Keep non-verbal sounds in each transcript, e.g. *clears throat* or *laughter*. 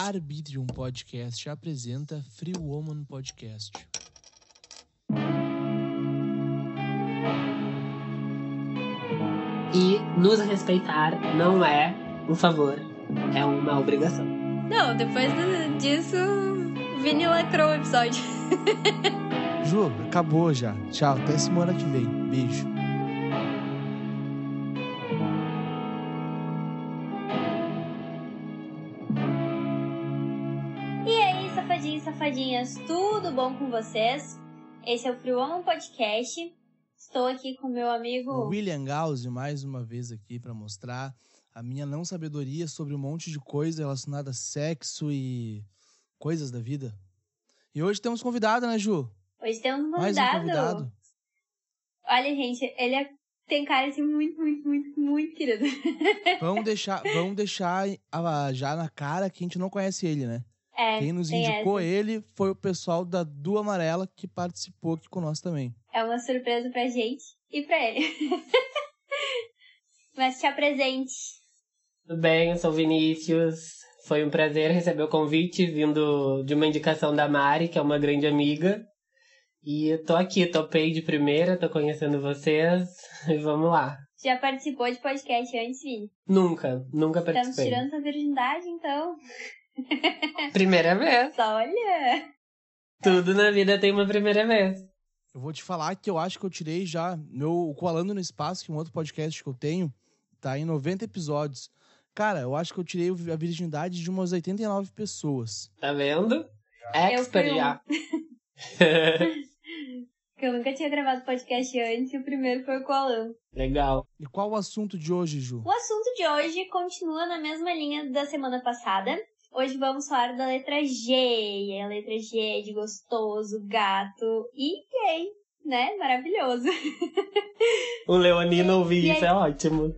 Arbitrium Podcast apresenta Free Woman Podcast. E nos respeitar não é um favor, é uma obrigação. Não, depois disso, o Vini lacrou o episódio. *laughs* Ju, acabou já. Tchau, até semana que vem. Beijo. Bom com vocês? Esse é o Woman Podcast. Estou aqui com meu amigo. William Gauss mais uma vez aqui para mostrar a minha não sabedoria sobre um monte de coisa relacionada a sexo e coisas da vida. E hoje temos convidado, né, Ju? Hoje temos um Mais um convidado. convidado. Olha, gente, ele é- tem cara assim muito, muito, muito, muito querido. Vamos deixar, vamos deixar já na cara que a gente não conhece ele, né? É, Quem nos indicou essa. ele foi o pessoal da Du Amarela que participou aqui conosco também. É uma surpresa pra gente e pra ele. *laughs* Mas te apresente. Tudo bem, eu sou o Vinícius. Foi um prazer receber o convite vindo de uma indicação da Mari, que é uma grande amiga. E eu tô aqui, topei de primeira, tô conhecendo vocês *laughs* e vamos lá. Já participou de podcast antes, Vini? Nunca, nunca Estamos participei. tirando tua virgindade, então. Primeira vez. Olha! Tudo na vida tem uma primeira vez. Eu vou te falar que eu acho que eu tirei já meu o Coalando no Espaço, que é um outro podcast que eu tenho, tá em 90 episódios. Cara, eu acho que eu tirei a virgindade de umas 89 pessoas. Tá vendo? Expert já. *laughs* *laughs* Que eu nunca tinha gravado podcast antes e o primeiro foi o Alan. Legal. E qual o assunto de hoje, Ju? O assunto de hoje continua na mesma linha da semana passada. Hoje vamos falar da letra G. A letra G de gostoso, gato e gay, né? Maravilhoso. *laughs* O Leonino ouvir E aí? isso é ótimo.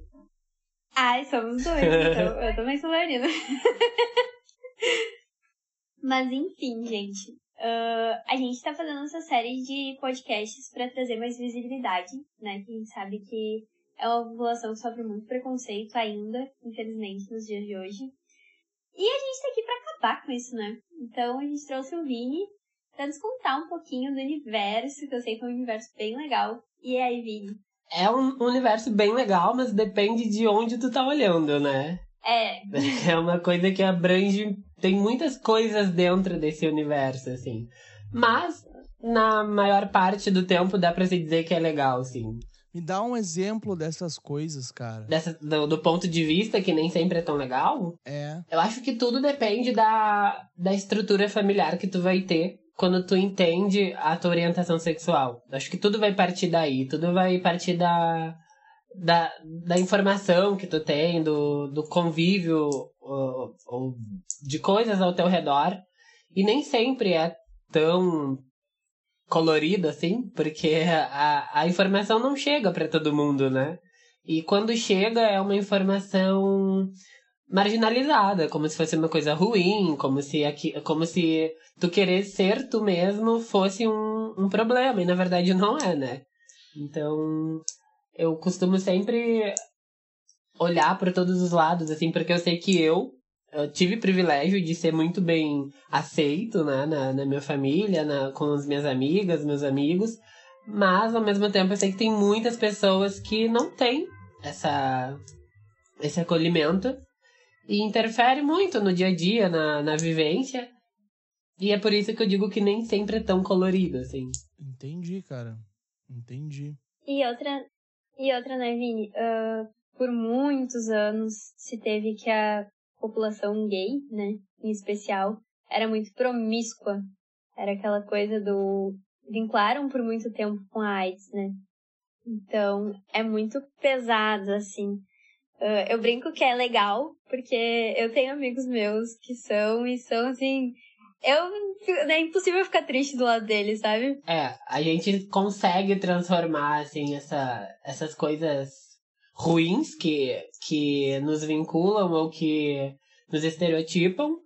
Ai, somos dois, então *laughs* eu também sou leonina. *laughs* Mas enfim, gente. ah, a gente tá fazendo essa série de podcasts pra trazer mais visibilidade, né? Que a gente sabe que é uma população que sofre muito preconceito ainda, infelizmente, nos dias de hoje. E a gente tá aqui pra acabar com isso, né? Então a gente trouxe o Vini pra nos contar um pouquinho do universo, que eu sei que é um universo bem legal. E aí, Vini? É um universo bem legal, mas depende de onde tu tá olhando, né? É, *laughs* É uma coisa que abrange. Tem muitas coisas dentro desse universo, assim. Mas, na maior parte do tempo, dá pra se dizer que é legal, assim. Me dá um exemplo dessas coisas, cara. Dessa, do, do ponto de vista que nem sempre é tão legal, É. eu acho que tudo depende da, da estrutura familiar que tu vai ter quando tu entende a tua orientação sexual. Acho que tudo vai partir daí. Tudo vai partir da, da, da informação que tu tem, do, do convívio ou, ou de coisas ao teu redor. E nem sempre é tão colorido assim, porque a, a informação não chega para todo mundo, né? E quando chega é uma informação marginalizada, como se fosse uma coisa ruim, como se aqui, como se tu querer ser tu mesmo fosse um, um problema, e na verdade não é, né? Então, eu costumo sempre olhar para todos os lados, assim, porque eu sei que eu, eu tive privilégio de ser muito bem aceito, né, na, na minha família, na, com as minhas amigas, meus amigos, mas ao mesmo tempo eu sei que tem muitas pessoas que não têm essa, esse acolhimento e interfere muito no dia a dia, na, na vivência. E é por isso que eu digo que nem sempre é tão colorido, assim. Entendi, cara. Entendi. E outra, e outra, né, Vini? Ah, por muitos anos se teve que a população gay, né, em especial, era muito promíscua. Era aquela coisa do. vincularam por muito tempo com a AIDS, né? Então, é muito pesado, assim. Ah, eu brinco que é legal, porque eu tenho amigos meus que são e são assim. Eu, é impossível ficar triste do lado deles, sabe? É, a gente consegue transformar, assim, essa, essas coisas ruins que, que nos vinculam ou que nos estereotipam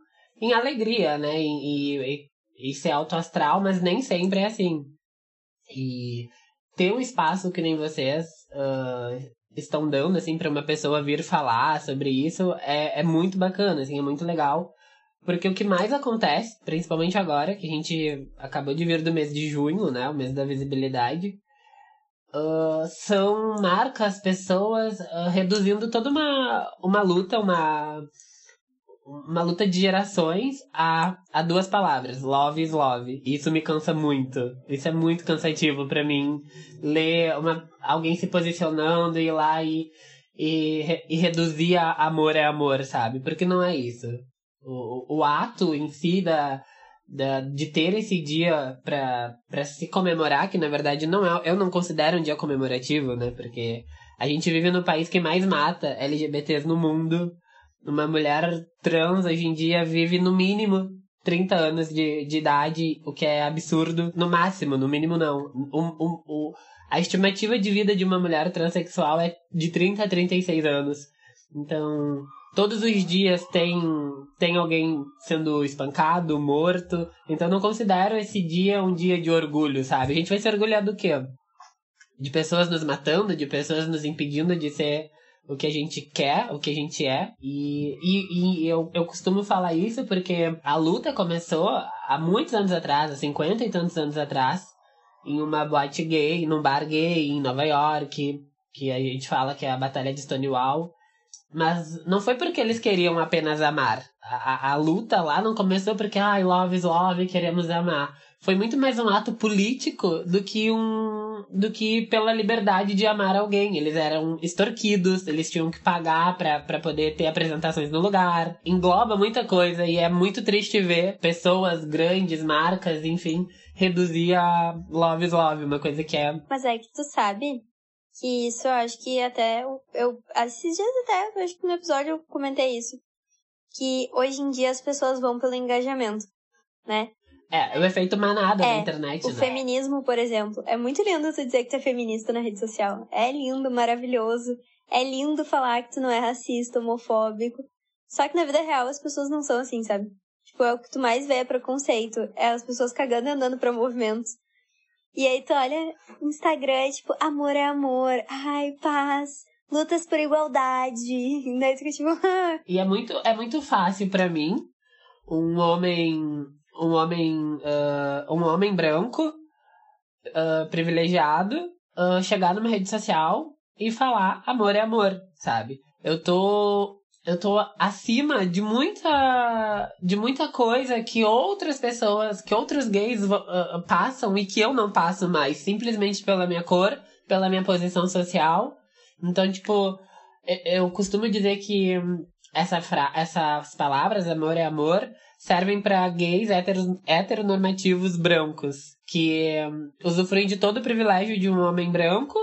em alegria, né? E, e, e ser autoastral, mas nem sempre é assim. E ter um espaço que nem vocês ah, estão dando, assim, para uma pessoa vir falar sobre isso é, é muito bacana, assim, é muito legal. Porque o que mais acontece, principalmente agora, que a gente acabou de vir do mês de junho, né? O mês da visibilidade. Uh, são marcas, pessoas uh, reduzindo toda uma, uma luta, uma, uma luta de gerações a, a duas palavras, love is love. Isso me cansa muito. Isso é muito cansativo para mim. Ler uma, alguém se posicionando e ir lá e, e, e reduzir a amor é amor, sabe? Porque não é isso o, o ato em si da, da, de ter esse dia para se comemorar, que na verdade não é, eu não considero um dia comemorativo, né? Porque a gente vive no país que mais mata LGBTs no mundo. Uma mulher trans hoje em dia vive no mínimo 30 anos de, de idade, o que é absurdo. No máximo, no mínimo não. Um, um, a estimativa de vida de uma mulher transexual é de 30 a 36 anos. Então, todos os dias tem, tem alguém sendo espancado, morto. Então não considero esse dia um dia de orgulho, sabe? A gente vai se orgulhar do quê? De pessoas nos matando, de pessoas nos impedindo de ser o que a gente quer, o que a gente é. E, e, e eu, eu costumo falar isso porque a luta começou há muitos anos atrás, há 50 e tantos anos atrás, em uma boate gay, num bar gay em Nova York, que a gente fala que é a Batalha de Stonewall. Mas não foi porque eles queriam apenas amar. A, a, luta lá não começou porque, ai, ah, love is love, queremos amar. Foi muito mais um ato político do que um. Do que pela liberdade de amar alguém. Eles eram extorquidos, eles tinham que pagar para poder ter apresentações no lugar. Engloba muita coisa e é muito triste ver pessoas grandes, marcas, enfim, reduzir a love is love, uma coisa que é. Mas é que tu sabe que isso eu acho que até eu, esses dias até, acho que no episódio eu comentei isso, que hoje em dia as pessoas vão pelo engajamento, né? É, o efeito manada é, na internet, o né? feminismo, por exemplo. É muito lindo tu dizer que tu é feminista na rede social. É lindo, maravilhoso. É lindo falar que tu não é racista, homofóbico. Só que na vida real as pessoas não são assim, sabe? Tipo, é o que tu mais vê é preconceito. É as pessoas cagando e andando pra movimentos. E aí tu olha Instagram, é tipo, amor é amor, ai, paz, lutas por igualdade. *laughs* Daí tu fica tipo. *laughs* e é muito, é muito fácil para mim, um homem. Um homem. Uh, um homem branco, uh, privilegiado, uh, chegar numa rede social e falar amor é amor, sabe? Eu tô eu tô acima de muita de muita coisa que outras pessoas, que outros gays uh, passam e que eu não passo mais, simplesmente pela minha cor, pela minha posição social. Então, tipo, eu costumo dizer que essa fra essas palavras, amor é amor, servem para gays heteros, heteronormativos brancos, que um, usufruem de todo o privilégio de um homem branco,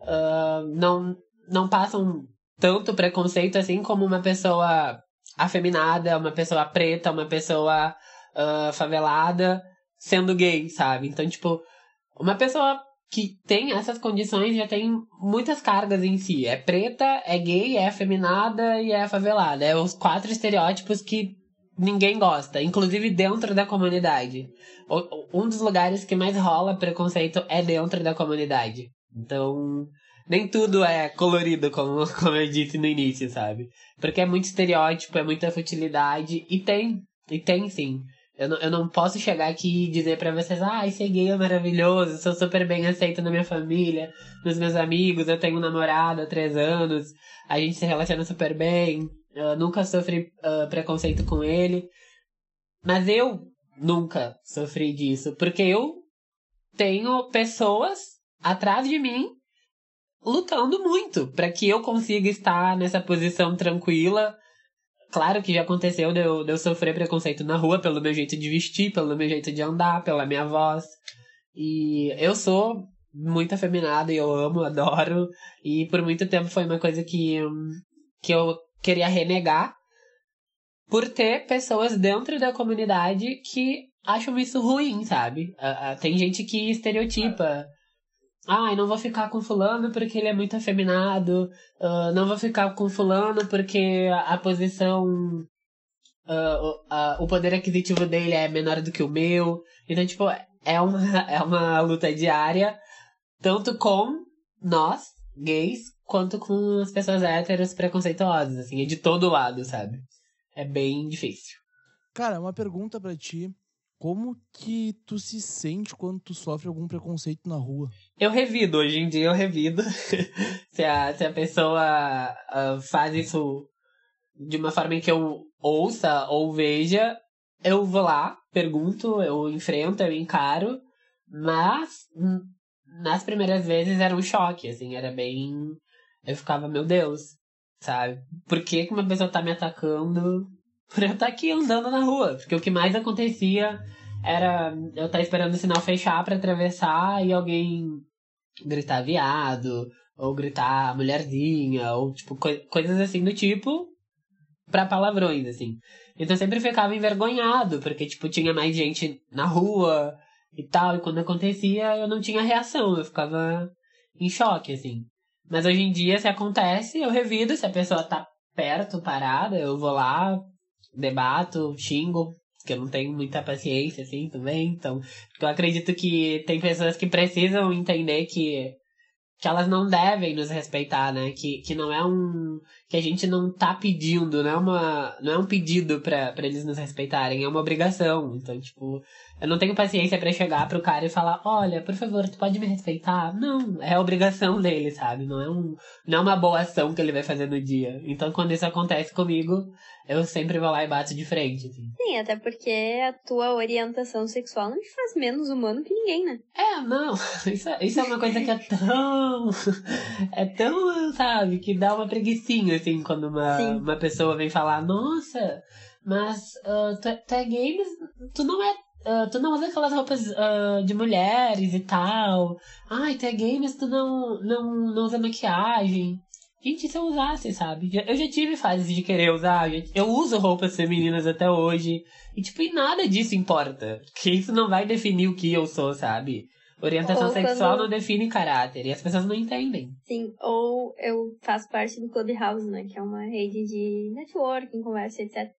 uh, não, não passam tanto preconceito assim como uma pessoa afeminada, uma pessoa preta, uma pessoa uh, favelada sendo gay, sabe? Então, tipo, uma pessoa que tem essas condições já tem muitas cargas em si. É preta, é gay, é afeminada e é favelada. É os quatro estereótipos que ninguém gosta, inclusive dentro da comunidade. Um dos lugares que mais rola preconceito é dentro da comunidade. Então, nem tudo é colorido, como, *laughs* como eu disse no início, sabe? Porque é muito estereótipo, é muita futilidade, e tem, e tem sim. Eu não, eu não posso chegar aqui e dizer para vocês, ah, esse gay é maravilhoso, sou super bem aceito na minha família, nos meus amigos, eu tenho um namorado há três anos, a gente se relaciona super bem, eu nunca sofri uh, preconceito com ele. Mas eu nunca sofri disso, porque eu tenho pessoas atrás de mim lutando muito para que eu consiga estar nessa posição tranquila. Claro que já aconteceu de eu, de eu sofrer preconceito na rua pelo meu jeito de vestir, pelo meu jeito de andar, pela minha voz. E eu sou muito afeminada e eu amo, *laughs* adoro. E por muito tempo foi uma coisa que, que eu queria renegar por ter pessoas dentro da comunidade que acham isso ruim, sabe? Tem gente que estereotipa Ai, não vou ficar com fulano porque ele é muito afeminado. Uh, não vou ficar com fulano porque a, a posição. Uh, uh, o poder aquisitivo dele é menor do que o meu. Então, tipo, é uma, *laughs* é uma luta diária. Tanto com nós, gays, quanto com as pessoas héteras preconceituosas, assim. É de todo lado, sabe? É bem difícil. Cara, uma pergunta para ti. Como que tu se sente quando tu sofre algum preconceito na rua? Eu revido, hoje em dia eu revido. *laughs* se, a, se a pessoa uh, faz isso de uma forma em que eu ouça ou veja, eu vou lá, pergunto, eu enfrento, eu encaro, mas nas primeiras vezes era um choque, assim, era bem. Eu ficava, meu Deus, sabe? Por que, que uma pessoa tá me atacando por eu estar tá aqui andando na rua? Porque o que mais acontecia era eu estar tá esperando o sinal fechar para atravessar e alguém gritar viado, ou gritar mulherzinha, ou tipo, co coisas assim do tipo, pra palavrões, assim. Então eu sempre ficava envergonhado, porque, tipo, tinha mais gente na rua e tal, e quando acontecia eu não tinha reação, eu ficava em choque, assim. Mas hoje em dia, se acontece, eu revido, se a pessoa tá perto, parada, eu vou lá, debato, xingo, porque eu não tenho muita paciência, assim, também, então, eu acredito que tem pessoas que precisam entender que que elas não devem nos respeitar, né? Que, que não é um. que a gente não tá pedindo, não é, uma, não é um pedido para eles nos respeitarem, é uma obrigação. Então, tipo, eu não tenho paciência para chegar pro cara e falar: olha, por favor, tu pode me respeitar? Não, é obrigação dele, sabe? Não é, um, não é uma boa ação que ele vai fazer no dia. Então, quando isso acontece comigo, eu sempre vou lá e bato de frente. Assim. Sim, até porque a tua orientação sexual não te faz menos humano que ninguém, né? É, não. *laughs* Isso, é, isso é uma coisa que é tão. *laughs* É tão, sabe, que dá uma preguiçinha, assim, quando uma, uma pessoa vem falar: nossa, mas uh, tu, tu é gay, mas tu não é Uh, tu não usa aquelas roupas uh, de mulheres e tal. Ai, tu é gay, mas tu não, não, não usa maquiagem. Gente, se eu usasse, sabe? Eu já tive fases de querer usar. Eu uso roupas femininas até hoje. E, tipo, e nada disso importa. Porque isso não vai definir o que eu sou, sabe? Orientação ou sexual quando... não define caráter. E as pessoas não entendem. Sim, ou eu faço parte do Clubhouse, né? Que é uma rede de networking, conversa, etc.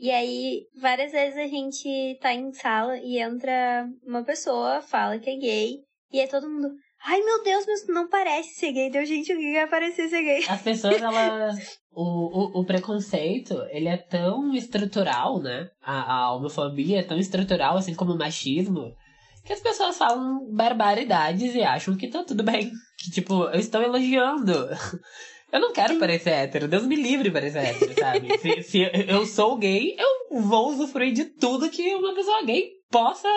E aí, várias vezes a gente tá em sala e entra uma pessoa, fala que é gay, e aí todo mundo, ai meu Deus, mas não parece ser gay. Deu gente, o que vai parecer ser gay? As pessoas, *laughs* elas. o, o, o preconceito, ele é tão estrutural, né? A, a homofobia é tão estrutural, assim como o machismo, que as pessoas falam barbaridades e acham que tá tudo bem. Que, tipo, eu estou elogiando. Eu não quero parecer hétero. Deus me livre parecer hétero, sabe? *laughs* se, se eu sou gay, eu vou usufruir de tudo que uma pessoa gay possa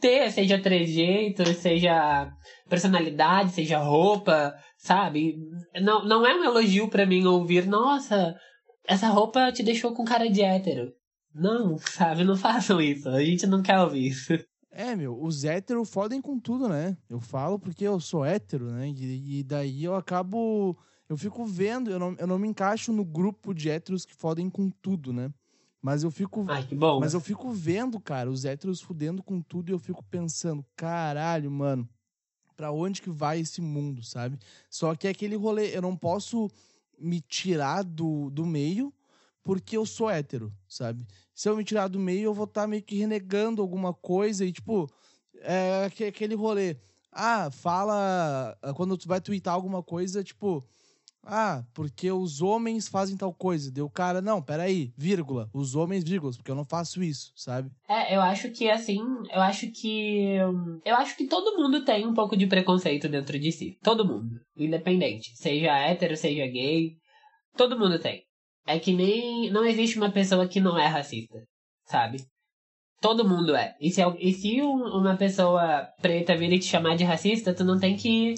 ter, seja trejeito, seja personalidade, seja roupa, sabe? Não, não é um elogio para mim ouvir, nossa, essa roupa te deixou com cara de hétero. Não, sabe? Não façam isso. A gente não quer ouvir isso. É, meu, os héteros fodem com tudo, né? Eu falo porque eu sou hétero, né? E, e daí eu acabo eu fico vendo, eu não, eu não me encaixo no grupo de héteros que fodem com tudo, né? Mas eu fico. Ai, que bom. Mas eu fico vendo, cara, os héteros fudendo com tudo e eu fico pensando, caralho, mano, pra onde que vai esse mundo, sabe? Só que é aquele rolê, eu não posso me tirar do, do meio porque eu sou hétero, sabe? Se eu me tirar do meio, eu vou estar tá meio que renegando alguma coisa e, tipo, é aquele rolê. Ah, fala. Quando tu vai twittar alguma coisa, tipo ah, porque os homens fazem tal coisa. Deu cara, não, peraí, vírgula. Os homens, vírgulas, porque eu não faço isso, sabe? É, eu acho que assim, eu acho que. Eu acho que todo mundo tem um pouco de preconceito dentro de si. Todo mundo. Independente. Seja hétero, seja gay. Todo mundo tem. É que nem. Não existe uma pessoa que não é racista, sabe? Todo mundo é. E se, e se uma pessoa preta vir te chamar de racista, tu não tem que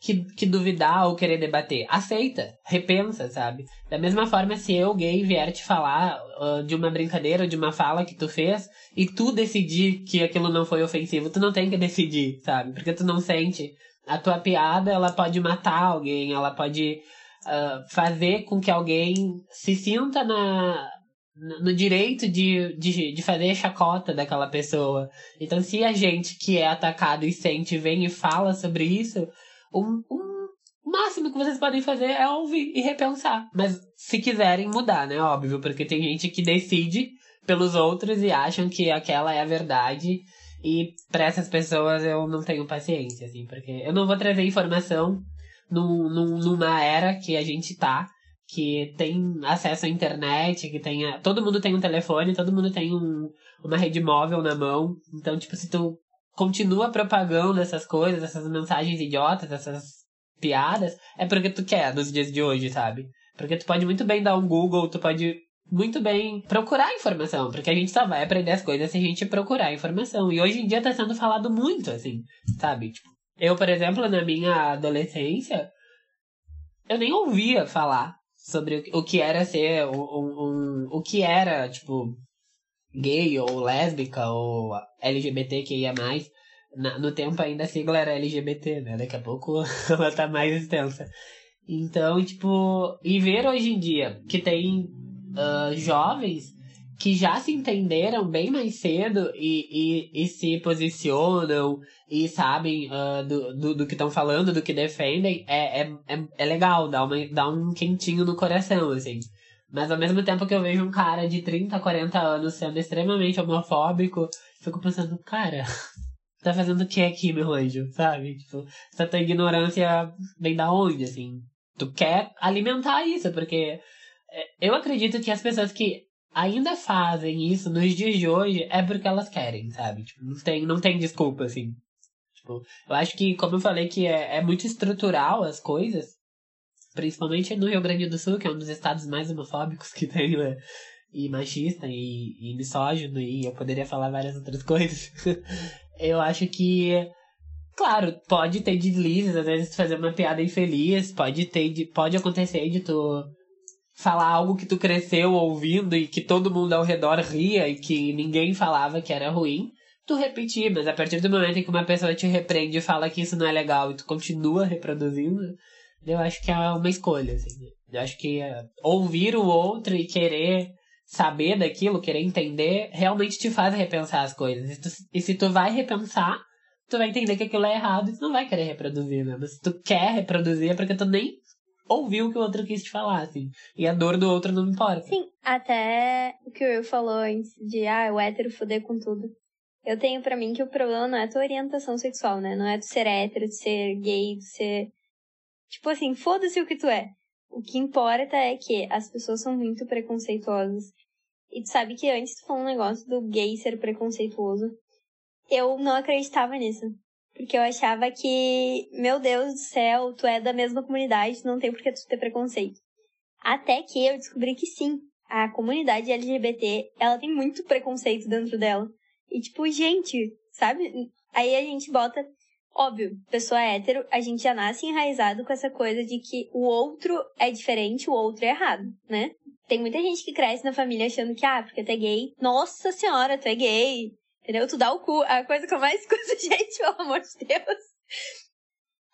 que, que duvidar ou querer debater. Aceita, repensa, sabe? Da mesma forma, se eu, gay, vier te falar uh, de uma brincadeira ou de uma fala que tu fez e tu decidir que aquilo não foi ofensivo, tu não tem que decidir, sabe? Porque tu não sente. A tua piada, ela pode matar alguém, ela pode uh, fazer com que alguém se sinta na, no direito de, de, de fazer chacota daquela pessoa. Então, se a gente que é atacado e sente vem e fala sobre isso, um, um máximo que vocês podem fazer é ouvir e repensar. Mas se quiserem mudar, né? Óbvio, porque tem gente que decide pelos outros e acham que aquela é a verdade. E para essas pessoas eu não tenho paciência, assim, porque eu não vou trazer informação num, numa era que a gente tá, que tem acesso à internet, que tem. Todo mundo tem um telefone, todo mundo tem um, uma rede móvel na mão. Então, tipo, se tu continua propagando essas coisas, essas mensagens idiotas, essas piadas, é porque tu quer nos dias de hoje, sabe? Porque tu pode muito bem dar um Google, tu pode muito bem procurar informação, porque a gente só vai aprender as coisas se a gente procurar informação. E hoje em dia tá sendo falado muito, assim, sabe? Tipo, eu, por exemplo, na minha adolescência, eu nem ouvia falar sobre o que era ser um, um, o que era, tipo, gay ou lésbica ou LGBTQIA+. Na, no tempo ainda a sigla era LGBT, né? Daqui a pouco *laughs* ela tá mais extensa. Então, tipo, e ver hoje em dia que tem uh, jovens que já se entenderam bem mais cedo e, e, e se posicionam e sabem uh, do, do, do, que estão falando, do que defendem, é, é, é, é, legal, dá, uma, dá um quentinho no coração, assim. Mas ao mesmo tempo que eu vejo um cara de 30, 40 anos sendo extremamente homofóbico, fico pensando, cara, *laughs* tá fazendo o que aqui, meu anjo? Sabe? Tipo, essa tua ignorância vem da onde, assim? Tu quer alimentar isso, porque é, eu acredito que as pessoas que ainda fazem isso nos dias de hoje é porque elas querem, sabe? Tipo, não tem, não tem desculpa, assim. Tipo, eu acho que, como eu falei, que é, é muito estrutural as coisas, principalmente no Rio Grande do Sul, que é um dos estados mais homofóbicos que tem, né? E machista e, e misógino, e eu poderia falar várias outras coisas. *laughs* eu acho que Claro, pode ter deslizes, às vezes fazer uma piada infeliz, pode ter, pode acontecer de tu falar algo que tu cresceu ouvindo e que todo mundo ao redor ria e que ninguém falava que era ruim, tu repetir, mas a partir do momento em que uma pessoa te repreende e fala que isso não é legal e tu continua reproduzindo, eu acho que é uma escolha, assim. Eu acho que é, ouvir o outro e querer saber daquilo, querer entender, realmente te faz repensar as coisas. E, tu, e se tu vai repensar, tu vai entender que aquilo é errado e tu não vai querer reproduzir, né? Mas se tu quer reproduzir é porque tu nem ouviu o que o outro quis te falar, assim. E a dor do outro não importa. Sim, até o que o Will falou antes de, ah, o hétero fuder com tudo. Eu tenho para mim que o problema não é tua orientação sexual, né? Não é tu ser hétero, de ser gay, de ser. Tipo assim, foda-se o que tu é. O que importa é que as pessoas são muito preconceituosas. E tu sabe que antes tu falou um negócio do gay ser preconceituoso. Eu não acreditava nisso. Porque eu achava que, meu Deus do céu, tu é da mesma comunidade, não tem por que tu ter preconceito. Até que eu descobri que sim, a comunidade LGBT, ela tem muito preconceito dentro dela. E tipo, gente, sabe? Aí a gente bota, óbvio, pessoa hétero, a gente já nasce enraizado com essa coisa de que o outro é diferente, o outro é errado, né? Tem muita gente que cresce na família achando que, ah, porque tu é gay, nossa senhora, tu é gay, Entendeu? Tu dá o cu. A coisa que eu mais *laughs* escuto, gente, pelo amor de Deus.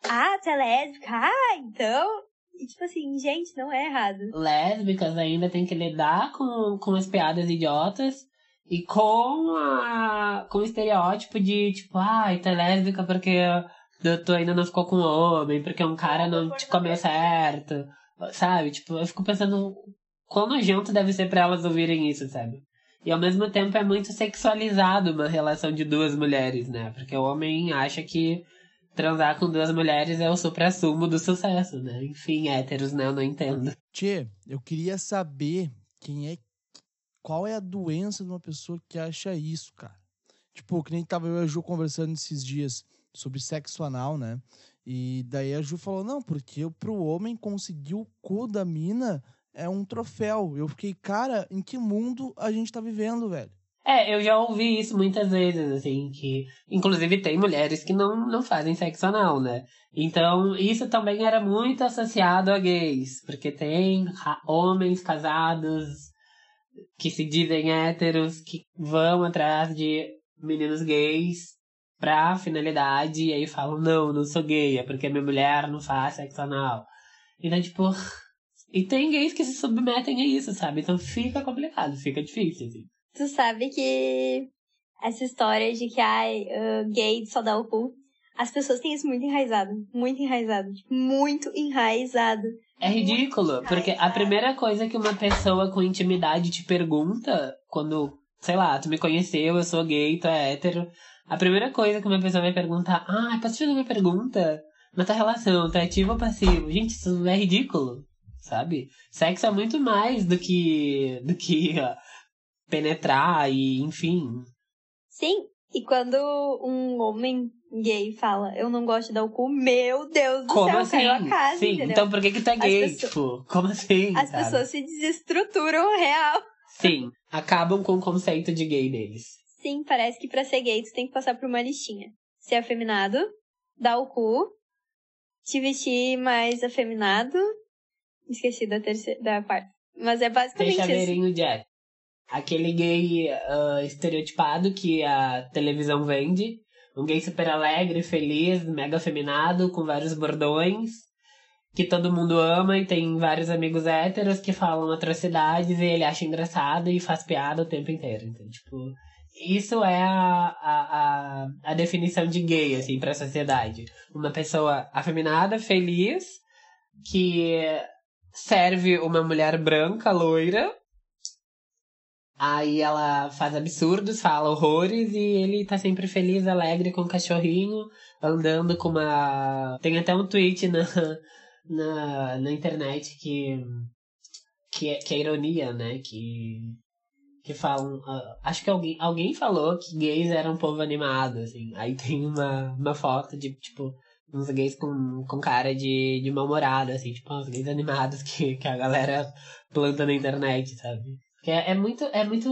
Ah, tu é lésbica? Ah, então. E tipo assim, gente, não é errado. Lésbicas ainda tem que lidar com, com as piadas idiotas e com a, com o estereótipo de tipo, ai, ah, tu é lésbica porque tu ainda não ficou com homem, porque um cara não te comeu certo. Sabe? Tipo, eu fico pensando quão nojento deve ser pra elas ouvirem isso, sabe? E ao mesmo tempo é muito sexualizado uma relação de duas mulheres, né? Porque o homem acha que transar com duas mulheres é o supra-sumo do sucesso, né? Enfim, héteros, né? Eu não entendo. Tchê, eu queria saber quem é. Qual é a doença de uma pessoa que acha isso, cara? Tipo, que nem tava eu e a Ju conversando esses dias sobre sexo anal, né? E daí a Ju falou: não, porque pro homem conseguir o cu da mina é um troféu. Eu fiquei, cara, em que mundo a gente tá vivendo, velho? É, eu já ouvi isso muitas vezes, assim, que inclusive tem mulheres que não, não fazem sexo anal, né? Então, isso também era muito associado a gays, porque tem homens casados que se dizem héteros, que vão atrás de meninos gays pra finalidade, e aí falam, não, não sou gay, é porque minha mulher não faz sexo anal. Então, tipo, e tem gays que se submetem a isso, sabe? Então fica complicado, fica difícil, assim. Tu sabe que essa história de que, ai, uh, gay só dá o cu, as pessoas têm isso muito enraizado. Muito enraizado. Muito enraizado. É ridículo, porque a primeira coisa que uma pessoa com intimidade te pergunta, quando, sei lá, tu me conheceu, eu sou gay, tu é hétero, a primeira coisa que uma pessoa vai perguntar, ah, posso te fazer uma pergunta? Na tua relação, tu é ativo ou passivo? Gente, isso é ridículo sabe? Sexo é muito mais do que. do que uh, penetrar e, enfim. Sim, e quando um homem gay fala, eu não gosto de dar o cu, meu Deus do Como céu, assim? caiu a casa, Sim, entendeu? então por que que tu é gay? pessoas- Tipo, como assim? As sabe? pessoas se desestruturam real. Sim, acabam com o conceito de gay deles. Sim, parece que pra ser gay tu tem que passar por uma listinha. Ser afeminado, dar o cu, te vestir mais afeminado. Esqueci da terceira, da parte. Mas é basicamente isso. chaveirinho Jack. Aquele gay ah, estereotipado que a televisão vende. Um gay super alegre, feliz, mega afeminado, com vários bordões. Que todo mundo ama e tem vários amigos héteros que falam atrocidades e ele acha engraçado e faz piada o tempo inteiro. Então, tipo, isso é a, a, a, a definição de gay, assim, pra sociedade. Uma pessoa afeminada, feliz, que serve uma mulher branca, loira. Aí ela faz absurdos, fala horrores e ele tá sempre feliz, alegre com o cachorrinho, andando com uma. Tem até um tweet na, na, na internet que. Que é, que é ironia, né? Que. Que falam. ah, acho que alguém, alguém falou que gays eram um povo animado, assim. Aí tem uma, uma foto de, tipo, uns gays com, com cara de, de mal-humorado, assim, tipo, uns gays animados que, que a galera planta na internet, sabe? Que é, é muito, é muito,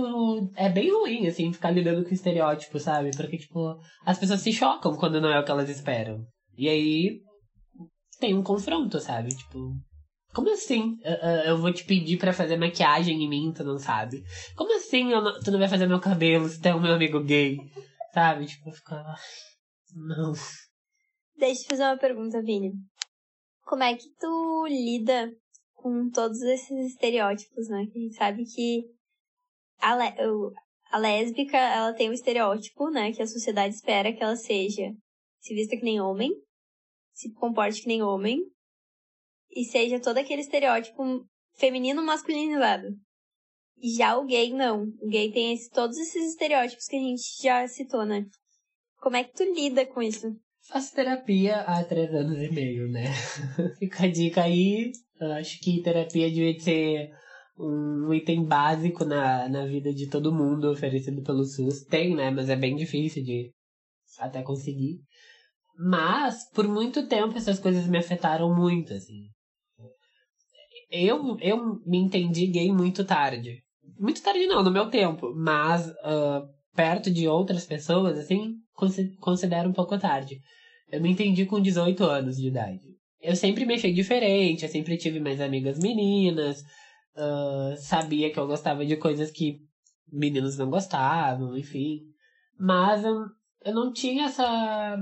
é bem ruim, assim, ficar lidando com estereótipo, sabe? Porque, tipo, as pessoas se chocam quando não é o que elas esperam. E aí, tem um confronto, sabe? Tipo, como assim? Eu, eu- vou te pedir pra fazer maquiagem em mim, tu não sabe? Como assim não- tu não vai fazer meu cabelo se tu é o meu amigo gay? Sabe? Tipo, eu fico, "Ai, não. Deixa eu fazer uma pergunta, Vini. Como é que tu lida com todos esses estereótipos, né? Que a gente sabe que a, o- a lésbica, ela tem um estereótipo, né? Que a sociedade espera que ela seja se vista que nem homem, se comporte que nem homem, e seja todo aquele estereótipo feminino masculinizado. Já o gay, não. O gay tem esse- todos esses estereótipos que a gente já citou, né? Como é que tu lida com isso? Faço terapia há três anos e meio, né? *laughs* Fica a dica aí. Eu acho que terapia devia ser um item básico na, na vida de todo mundo oferecido pelo SUS. Tem, né? Mas é bem difícil de até conseguir. Mas, por muito tempo, essas coisas me afetaram muito, assim. Eu, eu me entendi gay muito tarde. Muito tarde não, no meu tempo. Mas, ah, perto de outras pessoas, assim, consi- considero um pouco tarde. Eu me entendi com 18 anos de idade. Eu sempre me achei diferente, eu sempre tive mais amigas meninas, ah, sabia que eu gostava de coisas que meninos não gostavam, enfim. Mas eu, eu não tinha essa.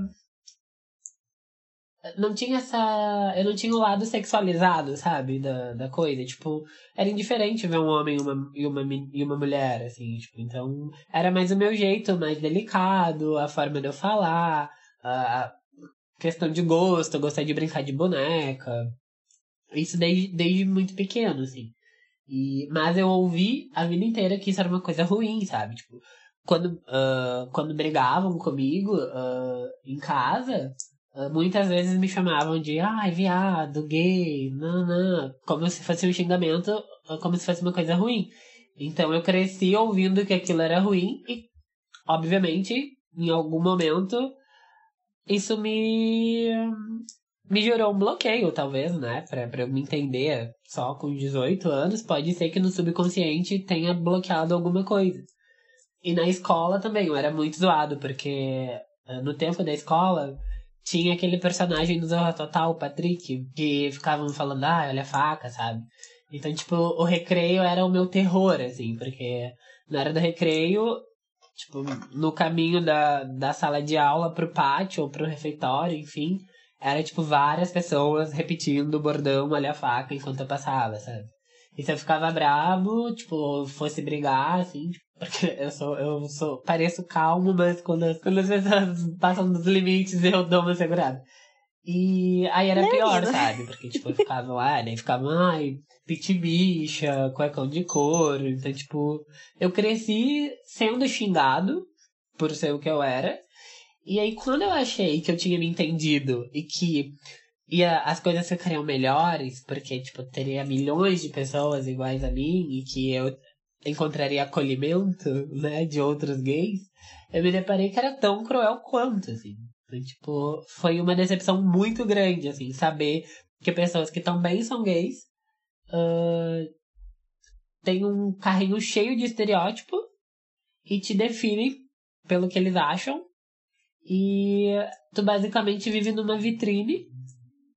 Não tinha essa. Eu não tinha o lado sexualizado, sabe? Da, da coisa. Tipo, era indiferente ver um homem e uma, e uma, e uma mulher, assim. Tipo, então, era mais o meu jeito, mais delicado, a forma de eu falar, a questão de gosto, eu gostar de brincar de boneca. Isso desde, desde muito pequeno, assim. E, mas eu ouvi a vida inteira que isso era uma coisa ruim, sabe? Tipo, quando, ah, quando brigavam comigo ah, em casa, ah, muitas vezes me chamavam de ai, viado, gay, não, como se fosse um xingamento, como se fosse uma coisa ruim. Então eu cresci ouvindo que aquilo era ruim e, obviamente, em algum momento, isso me me gerou um bloqueio, talvez, né? Pra, pra eu me entender só com 18 anos, pode ser que no subconsciente tenha bloqueado alguma coisa. E na escola também, eu era muito zoado, porque eh, no tempo da escola tinha aquele personagem do Zorra Total, o Patrick, que ficavam falando, ah, olha a faca, sabe? Então, tipo, o recreio era o meu terror, assim, porque na hora do recreio, tipo, no caminho da, da sala de aula pro pátio ou pro refeitório, enfim, era, tipo, várias pessoas repetindo o bordão, olha a faca, enquanto eu passava, sabe? E se eu ficava brabo, tipo, fosse brigar, assim, tipo, *laughs* porque eu sou, eu sou, pareço calmo, mas quando, as- quando as pessoas passam dos limites, eu dou uma segurada. E aí era Não, pior, menina. sabe? Porque, tipo, ficavam lá, daí ficavam, ai, pit bicha, cuecão de couro. Então, tipo, eu cresci sendo xingado por ser o que eu era. E aí, quando eu achei que eu tinha me entendido e que e a, as coisas ficariam melhores, porque, tipo, teria milhões de pessoas iguais a mim e que eu encontraria acolhimento, né, de outros gays, eu me deparei que era tão cruel quanto, assim. Então, tipo, foi uma decepção muito grande, assim, saber que pessoas que também são gays uh, têm um carrinho cheio de estereótipo e te definem pelo que eles acham. E tu basicamente vive numa vitrine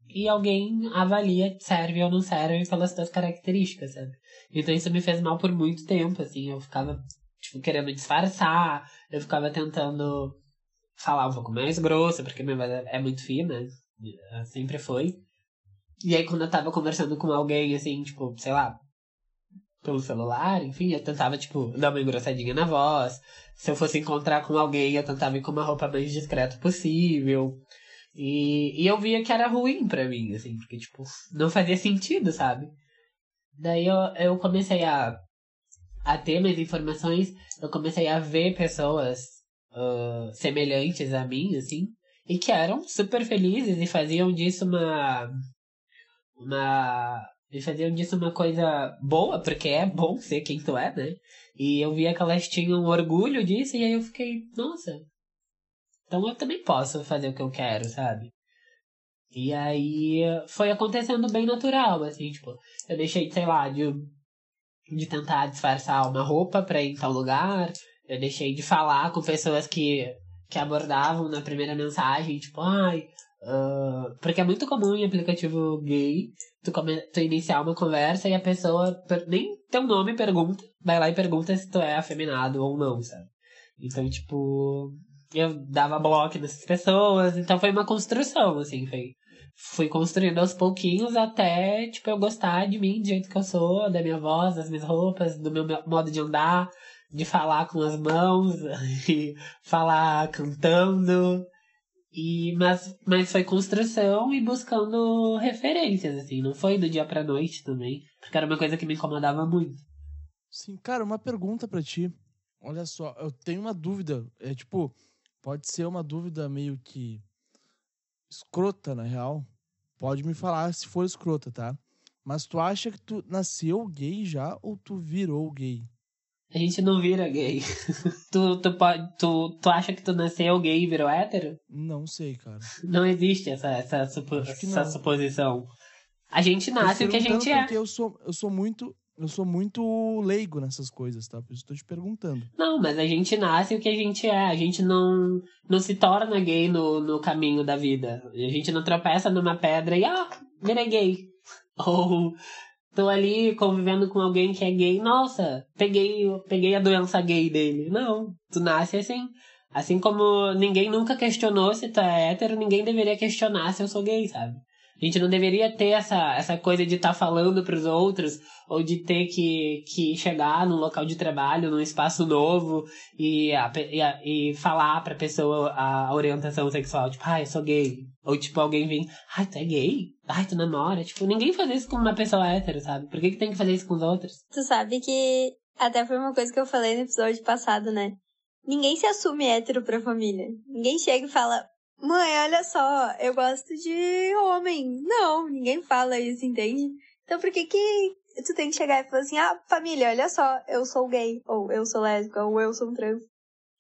e alguém avalia serve ou não serve pelas tuas características, sabe? Então isso me fez mal por muito tempo, assim, eu ficava, tipo, querendo disfarçar, eu ficava tentando falar um pouco mais grosso, porque minha voz é muito fina, sempre foi. E aí quando eu tava conversando com alguém, assim, tipo, sei lá, pelo celular, enfim, eu tentava, tipo, dar uma engrossadinha na voz. Se eu fosse encontrar com alguém, eu tentava ir com uma roupa mais discreta possível. E, e eu via que era ruim para mim, assim, porque, tipo, não fazia sentido, sabe? Daí eu, eu comecei a, a ter mais informações, eu comecei a ver pessoas uh, semelhantes a mim, assim, e que eram super felizes e faziam disso uma. Uma. e faziam disso uma coisa boa, porque é bom ser quem tu é, né? E eu via que elas tinham orgulho disso, e aí eu fiquei, nossa, então eu também posso fazer o que eu quero, sabe? E aí foi acontecendo bem natural, assim, tipo, eu deixei, sei lá, de, de tentar disfarçar uma roupa pra ir em tal lugar, eu deixei de falar com pessoas que, que abordavam na primeira mensagem, tipo, ai. Uh, porque é muito comum em aplicativo gay tu, come, tu iniciar uma conversa e a pessoa nem teu nome pergunta, vai lá e pergunta se tu é afeminado ou não, sabe? Então, tipo, eu dava bloco nessas pessoas, então foi uma construção, assim, foi. Fui construindo aos pouquinhos até, tipo, eu gostar de mim, do jeito que eu sou, da minha voz, das minhas roupas, do meu modo de andar, de falar com as mãos, *laughs* e falar cantando. E, mas, mas foi construção e buscando referências, assim, não foi do dia pra noite também, porque era uma coisa que me incomodava muito. Sim, cara, uma pergunta para ti. Olha só, eu tenho uma dúvida. É tipo, pode ser uma dúvida meio que escrota, na real. Pode me falar se for escrota, tá? Mas tu acha que tu nasceu gay já ou tu virou gay? A gente não vira gay. *laughs* tu, tu, tu, tu acha que tu nasceu gay e virou hétero? Não sei, cara. Não existe essa, essa, supo, essa suposição. A gente nasce o que a gente é. Porque eu sou, eu sou muito eu sou muito leigo nessas coisas, tá? Por isso estou te perguntando. Não, mas a gente nasce o que a gente é. A gente não, não se torna gay no, no caminho da vida. A gente não tropeça numa pedra e, ah, virei gay. *laughs* Ou tô ali convivendo com alguém que é gay. Nossa, peguei, peguei a doença gay dele. Não, tu nasce assim. Assim como ninguém nunca questionou se tu é hétero, ninguém deveria questionar se eu sou gay, sabe? A gente não deveria ter essa, essa coisa de estar tá falando para os outros ou de ter que, que chegar num local de trabalho, num espaço novo e, a, e, a, e falar pra pessoa a orientação sexual. Tipo, ah, eu sou gay. Ou tipo, alguém vem, ai, tu é gay? Ai, tu namora? Tipo, ninguém faz isso com uma pessoa hétero, sabe? Por que, que tem que fazer isso com os outros? Tu sabe que até foi uma coisa que eu falei no episódio passado, né? Ninguém se assume hétero pra família. Ninguém chega e fala, Mãe, olha só, eu gosto de homem. Não, ninguém fala isso, entende? Então por que que tu tem que chegar e falar assim, ah, família, olha só, eu sou gay, ou eu sou lésbica, ou eu sou trans.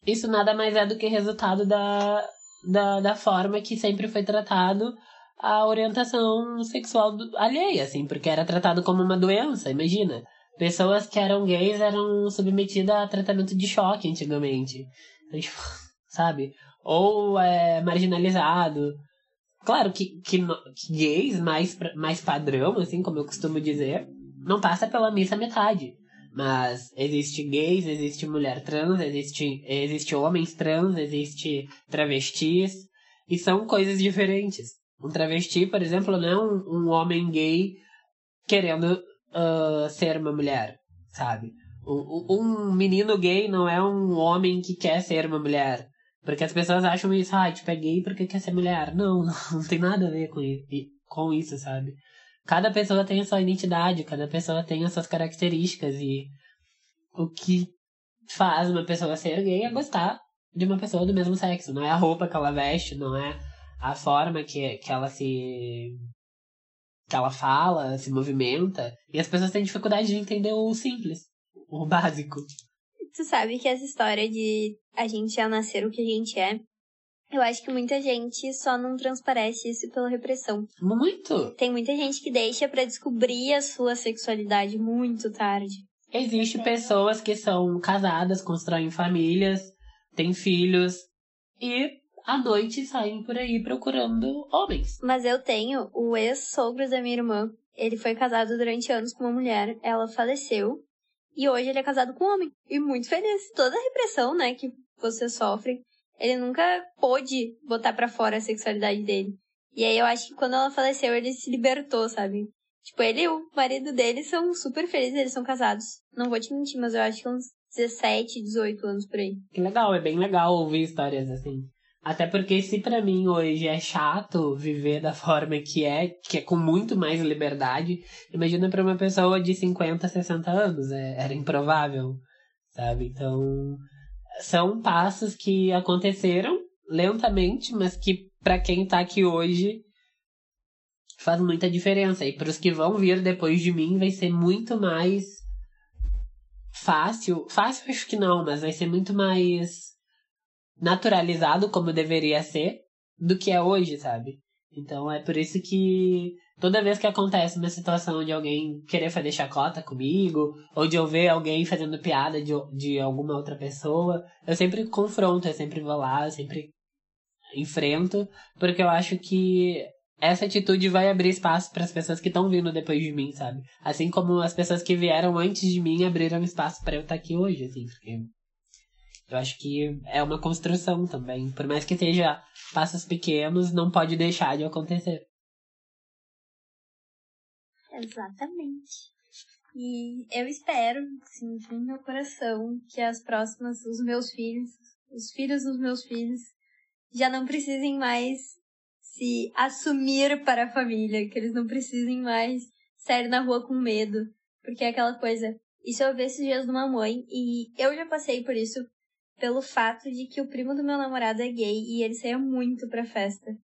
Isso nada mais é do que resultado da, da, da forma que sempre foi tratado a orientação sexual do, alheia, assim, porque era tratado como uma doença, imagina. Pessoas que eram gays eram submetidas a tratamento de choque antigamente. Então, tipo, *laughs* sabe? ou é marginalizado. Claro que, que, que, gays mais, mais padrão, assim, como eu costumo dizer, não passa pela missa metade. Mas existe gays, existe mulher trans, existe, existe homens trans, existe travestis. E são coisas diferentes. Um travesti, por exemplo, não é um, um homem gay querendo uh, ser uma mulher, sabe? Um, um menino gay não é um homem que quer ser uma mulher. Porque as pessoas acham isso, ah, tipo, é gay porque quer ser mulher. Não, *laughs* não, tem nada a ver com isso, com isso, sabe? Cada pessoa tem a sua identidade, cada pessoa tem as suas características e o que faz uma pessoa ser gay é gostar de uma pessoa do mesmo sexo. Não é a roupa que ela veste, não é a forma que, que ela se. que ela fala, se movimenta, e as pessoas têm dificuldade de entender o simples, o básico. Tu sabe que essa história de a gente já nascer o que a gente é, eu acho que muita gente só não transparece isso pela repressão. Muito! Tem muita gente que deixa para descobrir a sua sexualidade muito tarde. Existem pessoas que são casadas, constroem famílias, têm filhos e à noite saem por aí procurando homens. Mas eu tenho o ex-sogro da minha irmã. Ele foi casado durante anos com uma mulher, ela faleceu e hoje ele é casado com um homem e muito feliz. Toda a repressão, né, que você sofre, ele nunca pôde botar para fora a sexualidade dele. E aí eu acho que quando ela faleceu, ele se libertou, sabe? Tipo, ele e o marido dele são super felizes, eles são casados. Não vou te mentir, mas eu acho que uns 17, 18 anos por aí. Que legal, é bem legal ouvir histórias assim. Até porque se para mim hoje é chato viver da *laughs* forma que é, que é com muito mais liberdade, imagina para uma pessoa de 50, 60 anos, é, era improvável, sabe? Então, são passos que aconteceram lentamente, mas que para quem tá aqui hoje faz muita diferença. E para os que vão vir depois de mim vai ser muito mais fácil. Fácil acho que não, mas vai ser muito mais naturalizado como deveria ser do que é hoje, sabe? Então é por isso que toda vez que acontece uma situação de alguém querer fazer chacota comigo, ou de eu ver alguém fazendo piada de, de alguma outra pessoa, eu sempre confronto, eu sempre vou lá, eu sempre enfrento, porque eu acho que essa atitude vai abrir espaço para as pessoas que estão vindo depois de mim, sabe? Assim como as pessoas que vieram antes de mim abriram espaço para eu estar tá aqui hoje, assim, porque eu acho que é uma construção também. Por mais que seja passos pequenos, não pode deixar de acontecer. Exatamente. E eu espero, sim, no meu coração, que as próximas, os meus filhos, os filhos dos meus filhos, já não precisem mais se assumir para a família, que eles não precisem mais sair na rua com medo. Porque é aquela coisa. Isso eu vi esses dias de uma mãe, e eu já passei por isso pelo fato de que o primo do meu namorado é gay e ele saía muito pra festa.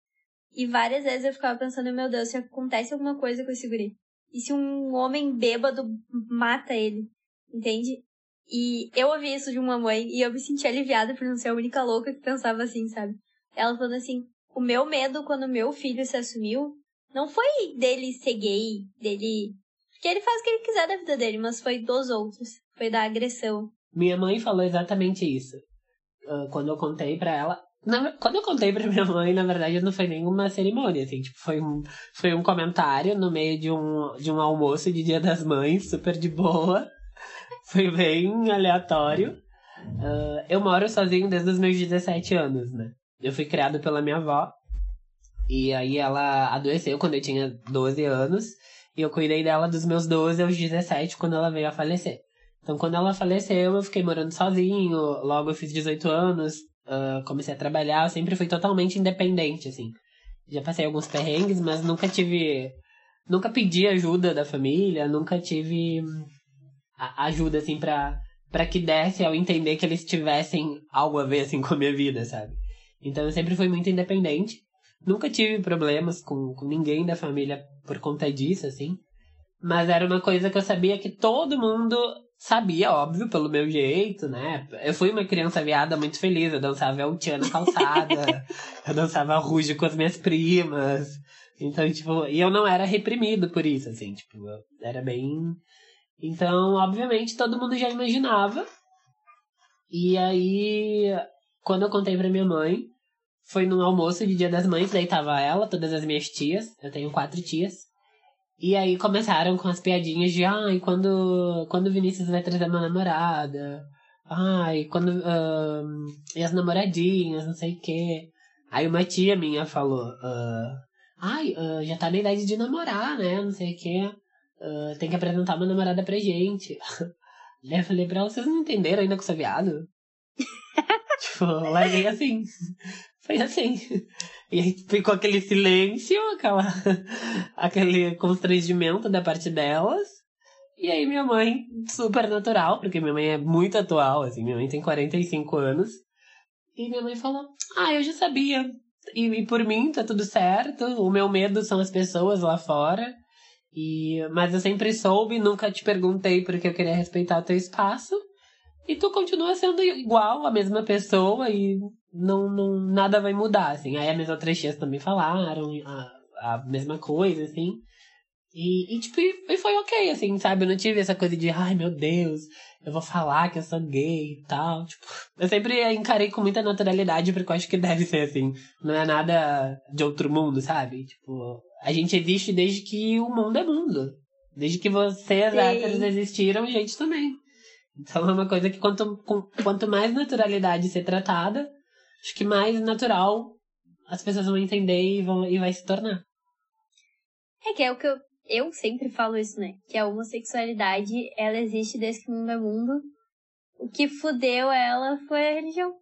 E várias vezes eu ficava pensando, meu Deus, se acontece alguma coisa com esse guri. E se um homem bêbado mata ele, entende? E eu ouvi isso de uma mãe e eu me senti aliviada por não ser a única louca que pensava assim, sabe? Ela falando assim, o meu medo quando meu filho se assumiu não foi dele ser gay, dele. Porque ele faz o que ele quiser da vida dele, mas foi dos outros. Foi da agressão. Minha mãe falou exatamente isso. Uh, quando eu contei pra ela. Na, quando eu contei pra minha mãe, na verdade, não foi nenhuma cerimônia, assim, tipo, foi um, foi um comentário no meio de um, de um almoço de Dia das Mães, super de boa. Foi bem aleatório. Uh, eu moro sozinho desde os meus 17 anos, né? Eu fui criado pela minha avó. E aí ela adoeceu quando eu tinha 12 anos. E eu cuidei dela dos meus 12 aos 17, quando ela veio a falecer. Então, quando ela faleceu, eu fiquei morando sozinho. Logo, eu fiz 18 anos, uh, comecei a trabalhar. Eu sempre fui totalmente independente, assim. Já passei alguns perrengues, mas nunca tive. Nunca pedi ajuda da família, nunca tive ajuda, assim, pra, pra que desse ao entender que eles tivessem algo a ver, assim, *laughs* com a minha vida, sabe? Então, eu sempre fui muito independente. Nunca tive problemas com, com ninguém da família por conta disso, assim. Mas era uma coisa que eu sabia que todo mundo Sabia, óbvio, pelo meu jeito, né? Eu fui uma criança viada muito feliz. Eu dançava El na calçada. *laughs* eu dançava ruge com as minhas primas. Então, tipo, e eu não era reprimido por isso, assim, tipo, era bem. Então, obviamente, todo mundo já imaginava. E aí, quando eu contei pra minha mãe, foi num almoço de Dia das Mães, daí tava ela, todas as minhas tias, eu tenho quatro tias. E aí começaram com as piadinhas de ai, quando, quando o Vinícius vai trazer uma namorada? Ai, quando. Uh, e as namoradinhas, não sei o quê. Aí uma tia minha falou, uh, ai, uh, já tá na idade de namorar, né? Não sei o quê. Tem que apresentar uma namorada pra gente. *laughs* Daí eu falei pra ela, vocês não entenderam ainda que eu sou viado? *laughs* tipo, larguei assim. *laughs* Foi assim. E aí ficou aquele silêncio, aquela, *laughs* aquele constrangimento da parte delas. E aí minha mãe, super natural, porque minha mãe é muito atual, assim, minha mãe tem 45 anos. E minha mãe falou, ah, eu já sabia. E, e por mim tá tudo certo. O meu medo são as pessoas lá fora. E, mas eu sempre soube, nunca te perguntei porque eu queria respeitar o teu espaço. E tu continua sendo igual, a mesma pessoa, e não, não nada vai mudar, assim. Aí as minhas outras tias também falaram a, a mesma coisa, assim. E, e, tipo, e foi ok, assim, sabe? Eu não tive essa coisa de, ai meu Deus, eu vou falar que eu sou gay e tal. Tipo, eu sempre encarei com muita naturalidade, porque eu acho que deve ser assim. Não é nada de outro mundo, sabe? Tipo, a gente existe desde que o mundo é mundo. Desde que vocês, héteros, existiram, a gente também. Então é uma coisa que quanto, quanto mais naturalidade ser tratada, acho que mais natural as pessoas vão entender e, vão, e vai se tornar. É que é o que eu eu sempre falo isso, né? Que a homossexualidade, ela existe desde que o mundo é mundo. O que fudeu ela foi a religião.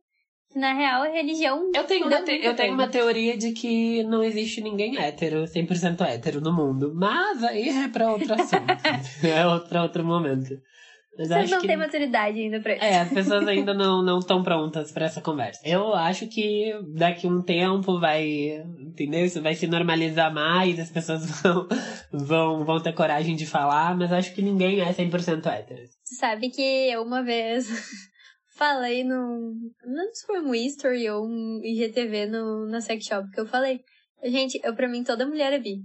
Que na real a religião. Eu tenho, uma, te eu tenho uma teoria de que não existe ninguém hétero, 100% hétero no mundo. Mas aí é pra outro assunto. *laughs* é pra outro momento. Mas Vocês não que... têm maturidade ainda pra isso. É, as pessoas ainda não estão prontas para essa conversa. Eu acho que daqui um tempo vai, entendeu? Isso vai se normalizar mais, as pessoas *laughs* vão, vão, vão ter coragem de falar, mas acho que ninguém é 100% hétero. Sabe que eu uma vez *laughs* falei no. Não sei se foi um History ou um IGTV no, na Sex Shop, que eu falei. Gente, eu, pra mim toda mulher é bi.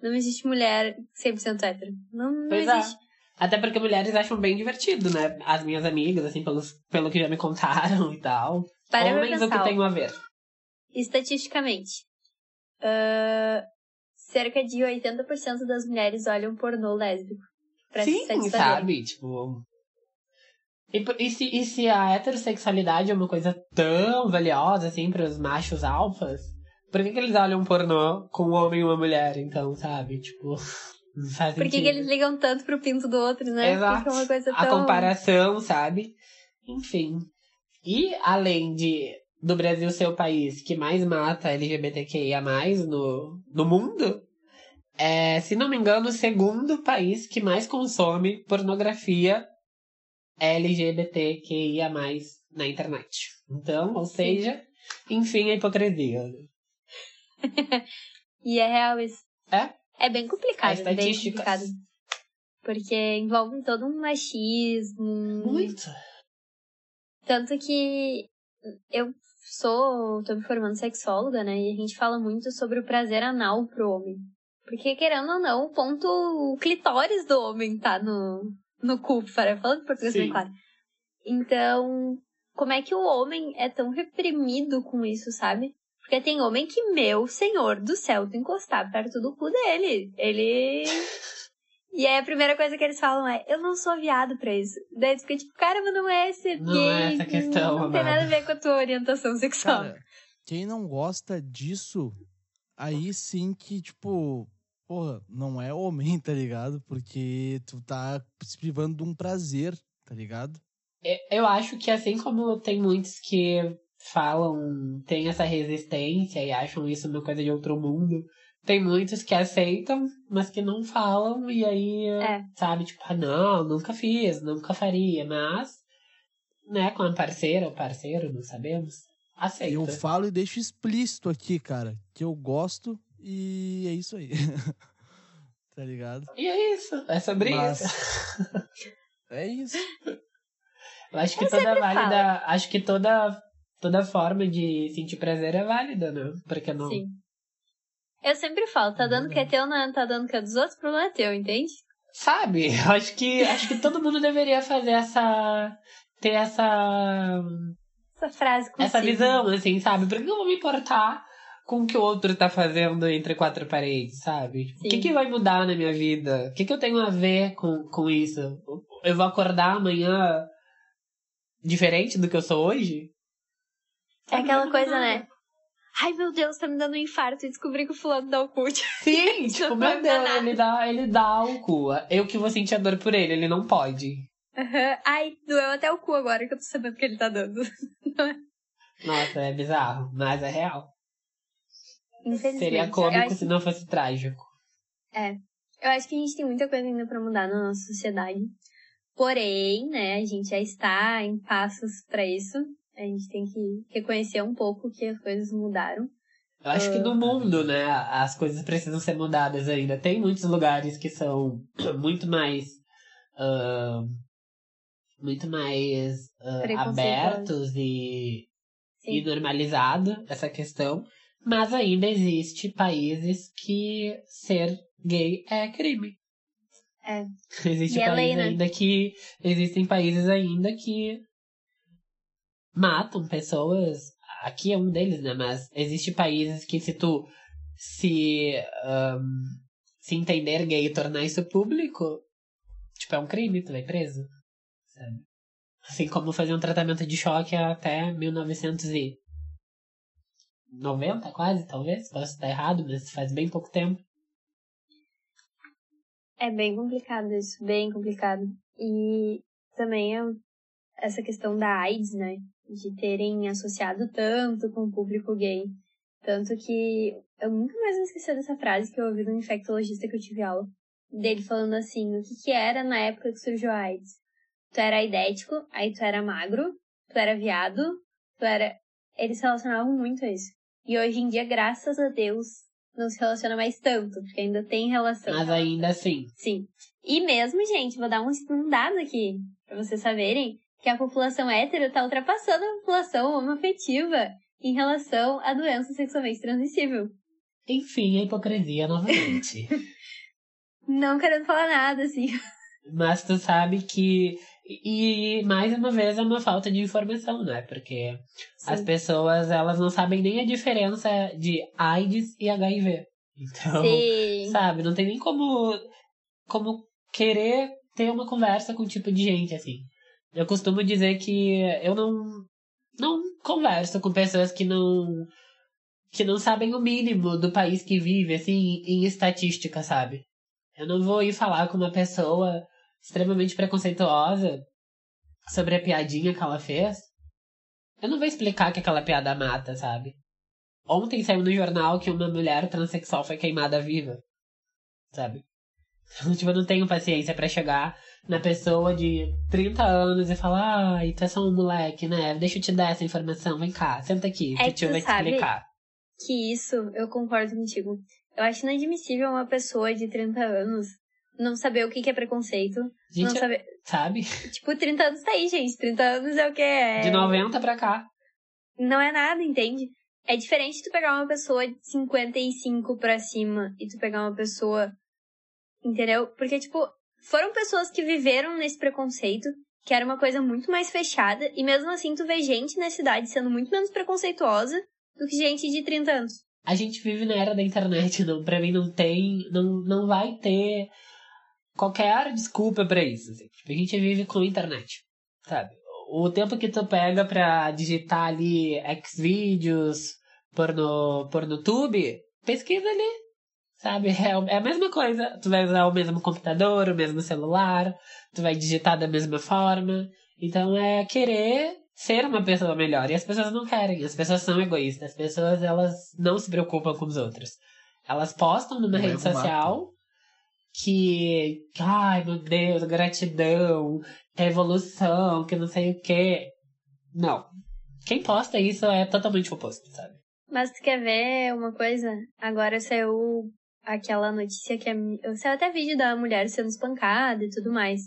Não existe mulher 100% hétero. Não, não pois é. existe. É. Até porque mulheres acham bem divertido, né? As minhas amigas, assim, pelos, pelo que já me contaram *laughs* e tal. Para Homens, o que tem a ver? Estatisticamente, uh, cerca de 80% das mulheres olham pornô lésbico. Pra Sim, sabe? Tipo. E, e, se, e se a heterossexualidade é uma coisa tão valiosa, assim, para os machos alfas, por que, que eles olham pornô com um homem e uma mulher, então, sabe? Tipo. Faz Por que, que eles ligam tanto pro pinto do outro, né? Exato. É uma coisa tão... A comparação, sabe? Enfim. E além de do Brasil ser o país que mais mata LGBTQIA no, no mundo, é, se não me engano, o segundo país que mais consome pornografia LGBTQIA na internet. Então, ou seja, enfim, a hipocrisia. *laughs* e é real isso. É? É bem complicado. É bem complicado. Porque envolve todo um machismo. Muito. Tanto que eu sou, tô me formando sexóloga, né? E a gente fala muito sobre o prazer anal pro homem. Porque, querendo ou não, o ponto o clitóris do homem tá no, no cu, para falando português bem claro. Então, como é que o homem é tão reprimido com isso, sabe? Porque tem homem que, meu senhor do céu, tu encostar perto do cu dele. Ele. *laughs* E aí a primeira coisa que eles falam é, eu não sou viado pra isso. Daí tu fica tipo, cara, mas não é ser não gay. Não é essa questão, Não tem nada a ver com a tua orientação sexual. Cara, quem não gosta disso, aí sim que, tipo, porra, não é homem, tá ligado? Porque tu tá se privando de um prazer, tá ligado? É, eu acho que assim como tem muitos que falam, têm essa resistência e acham isso uma coisa de outro mundo. Tem muitos que aceitam, mas que não falam, e aí, é. sabe, tipo, ah, não, nunca fiz, nunca faria, mas, né, com a parceira ou parceiro, não sabemos, aceita. Eu falo e deixo explícito aqui, cara, que eu gosto e é isso aí. *laughs* tá ligado? E é isso, é sobre mas... isso. *laughs* é isso. Eu acho que eu toda válida, acho que toda toda forma de sentir prazer é válida, né? Porque não. Sim. Eu sempre falo, tá dando que é teu, não tá dando que é dos outros, o problema é teu, entende? Sabe? *laughs* Acho que acho que todo mundo deveria fazer essa ter essa essa frase consigo. essa visão assim, sabe? Por que eu vou me importar com o que o outro tá fazendo entre quatro paredes, sabe? Tipo, o que, que vai mudar na minha vida? O que, que eu tenho a ver com, com isso? Eu vou acordar amanhã diferente do que eu sou hoje? É aquela coisa, né? Ai, meu Deus, tá me dando um infarto e descobri que o fulano dá o cu. *laughs* Sim, tipo, meu Deus, ele dá, ele dá o cu. Eu que vou sentir a dor por ele, ele não pode. Uhum. Ai, doeu até o cu agora que eu tô sabendo que ele tá dando. *laughs* Nossa, é bizarro, mas é real. Seria cômico se não fosse trágico. É. Eu acho que a gente tem muita coisa ainda pra mudar na nossa sociedade. Porém, né, a gente já está em passos para isso. A gente tem que reconhecer um pouco que as coisas mudaram. Eu acho que no mundo, né, as coisas precisam ser mudadas ainda. Tem muitos lugares que são *clears throat* muito mais. Uh, muito mais uh, abertos e, e normalizado essa questão. Mas ainda existe países que ser gay é crime. É. *laughs* Existe E é países lei, né? ainda que. Existem países ainda que matam pessoas. Aqui é um deles, né? Mas existe países que se tu se, ahn, se entender gay e tornar isso público, tipo, é um crime, tu vai preso. Sabe? Assim como fazer um tratamento de choque até 1990 quase, talvez. Posso estar errado, mas faz bem pouco tempo. É bem complicado isso, bem complicado. E também é essa questão da AIDS, né? De terem associado tanto com o público gay. Tanto que eu nunca mais vou esquecer dessa frase que eu ouvi de um infectologista que eu tive aula. Dele falando assim, o que que era na época que surgiu a AIDS? Tu era aidético, aí tu era magro, tu era viado, tu era... Eles se relacionavam muito a isso. E hoje em dia, graças a Deus, não se relaciona mais tanto, porque ainda tem relação. Mas ainda assim, Sim. E mesmo, gente, vou dar um, um dado aqui, pra vocês saberem, que a população hétero tá ultrapassando a população homoafetiva em relação à doença sexualmente transmissível. enfim, a hipocrisia novamente. *laughs* Não querendo falar nada, assim. Mas tu sabe que. E mais uma vez é uma falta de informação, né? Porque as Sim. pessoas elas não sabem nem a diferença de AIDS e HIV. Então, Sim. sabe, não tem nem como, como querer ter uma conversa com o tipo de gente, assim. Eu costumo dizer que eu não, não converso com pessoas que não que não sabem o mínimo do país que vive, assim, em estatística, sabe? Eu não vou ir falar com uma pessoa extremamente preconceituosa sobre a piadinha que ela fez. Eu não vou explicar que aquela piada mata, sabe? Ontem saiu no jornal que uma mulher transexual foi queimada viva. Sabe? *laughs* Tipo, eu não tenho paciência pra chegar na pessoa de 30 anos e falar, ai, tu é só um moleque, né? Deixa eu te dar essa informação, vem cá, senta aqui, É que o que tio vai te explicar. Que isso, eu concordo contigo. Eu acho inadmissível uma pessoa de 30 anos não saber o que que é preconceito. Gente, não saber. sabe? Tipo, 30 anos tá aí, gente. 30 anos é o que é. De 90 pra cá. Não é nada, entende? É diferente tu pegar uma pessoa de 55 pra cima e tu pegar uma pessoa. Entendeu? Porque, tipo, foram pessoas que viveram nesse preconceito, que era uma coisa muito mais fechada, e mesmo assim tu vê gente na cidade sendo muito menos preconceituosa do que gente de 30 anos. A gente vive na era da internet, não, pra mim não tem, não, não vai ter qualquer desculpa pra isso. assim. Tipo, a gente vive com a internet, sabe? O tempo que tu pega pra digitar ali Xvideos, porno, pornotube, pesquisa ali, sabe? É, é a mesma coisa. Tu vai usar o mesmo computador, o mesmo celular, tu vai digitar da mesma forma. Então é querer ser uma pessoa melhor. E as pessoas não querem. As pessoas são egoístas. As pessoas, elas não se preocupam com os outros. Elas postam numa O rede ego mata. social que, ai meu Deus, gratidão, evolução, que não sei o quê. Não. Quem posta isso é totalmente o oposto, sabe? Mas tu quer ver uma coisa? Agora saiu aquela notícia que é. Saiu até vídeo da mulher sendo espancada e tudo mais.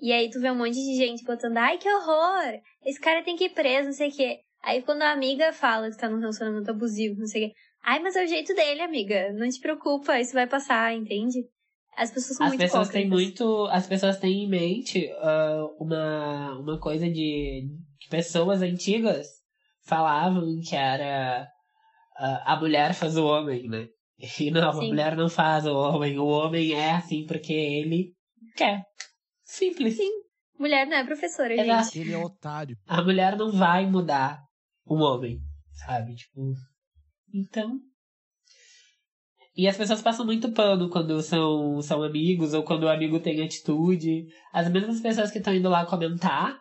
E aí tu vê um monte de gente botando, ai que horror! Esse cara tem que ir preso, não sei o quê. Aí quando a amiga fala que tá num relacionamento abusivo, não sei o quê. Ai, mas é o jeito dele, amiga. Não te preocupa, isso vai passar, entende? As pessoas são As muito pessoas têm muito. As pessoas têm em mente ah, uma, uma coisa de que pessoas antigas falavam que era ah, a mulher faz o homem, né? E não, a Sim. mulher não faz o homem. O homem é assim porque ele quer. Simples. Sim. Mulher não é professora, Exato. gente. Ele é otário. A mulher não vai mudar o homem, sabe? Tipo. Então. E as pessoas passam muito pano quando são, são amigos ou quando o amigo tem atitude. As mesmas pessoas que estão indo lá comentar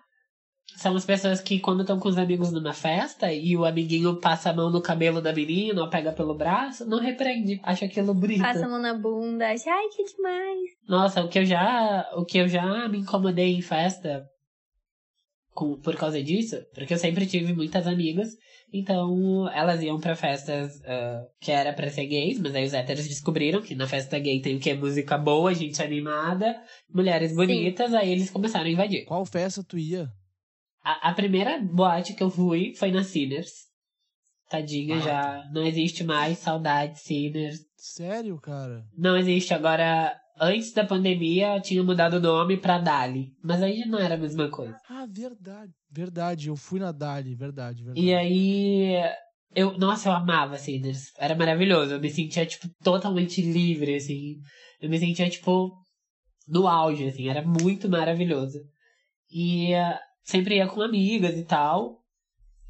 são as pessoas que, quando estão com os amigos numa festa e o amiguinho passa a mão no cabelo da menina ou pega pelo braço, não repreende. Acha aquilo bonito. Passa a mão na bunda, acha, ai que demais. Nossa, o que eu já, o que eu já me incomodei em festa com, por causa disso, porque eu sempre tive muitas amigas, então elas iam para festas uh, que era para ser gays, mas aí os héteros descobriram que na festa gay tem o que? Música boa, gente animada, mulheres bonitas, Sim. aí eles começaram a invadir. Qual festa tu ia? A, a primeira boate que eu fui foi na Sinners. Tadinha ah. já. Não existe mais, saudade, Sinners. Sério, cara? Não existe. Agora, antes da pandemia, tinha mudado o nome pra Dali. Mas aí não era a mesma coisa. Ah, verdade. Verdade, eu fui na Dali, verdade, verdade. E aí. Eu, nossa, eu amava Sinners. Era maravilhoso. Eu me sentia, tipo, totalmente livre, assim. Eu me sentia, tipo, no auge, assim. Era muito maravilhoso. E sempre ia com amigas e tal.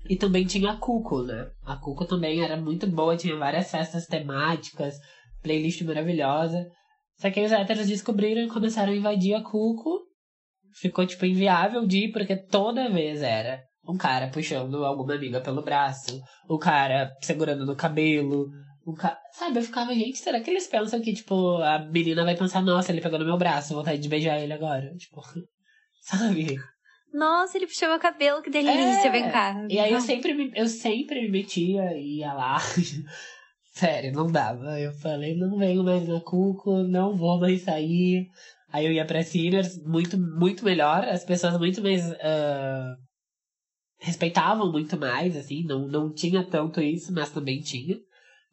E também tinha a Cuco, né? A Cuco também era muito boa, tinha várias festas temáticas, playlist maravilhosa. Só que aí os héteros descobriram e começaram a invadir a Cuco. Ficou, tipo, inviável de ir, porque toda vez era um cara puxando alguma amiga pelo braço, o cara segurando no cabelo, o cara... Sabe, eu ficava, gente, será que eles pensam que, tipo, a menina vai pensar, nossa, ele pegou no meu braço, vontade de beijar ele agora? Tipo, *laughs* sabe? Nossa, ele puxou meu cabelo, que delícia, é. vem cá. E aí eu sempre, me, eu sempre me metia e ia lá. *laughs* Sério, não dava. Eu falei, não venho mais na Cuco, não vou mais sair. Aí eu ia pra Sinners, muito, muito melhor. As pessoas muito mais. Uh, respeitavam muito mais, assim. Não, não tinha tanto isso, mas também tinha.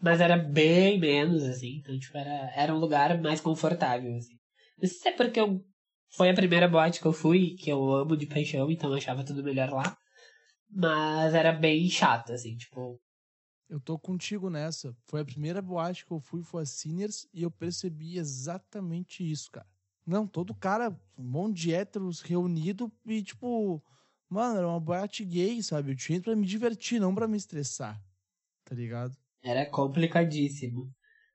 Mas era bem menos, assim. Então, tipo, era, era um lugar mais confortável, assim. Não sei se é porque eu foi a primeira boate que eu fui, que eu amo de paixão, então eu achava tudo melhor lá. Mas era bem chato, assim, tipo. Eu tô contigo nessa. Foi a primeira boate que eu fui, foi a Sinners, e eu percebi exatamente isso, cara. Não, todo cara, um monte de héteros reunido e, tipo, mano, era uma boate gay, sabe? Eu tinha ido pra me divertir, não pra me estressar. Tá ligado? Era complicadíssimo.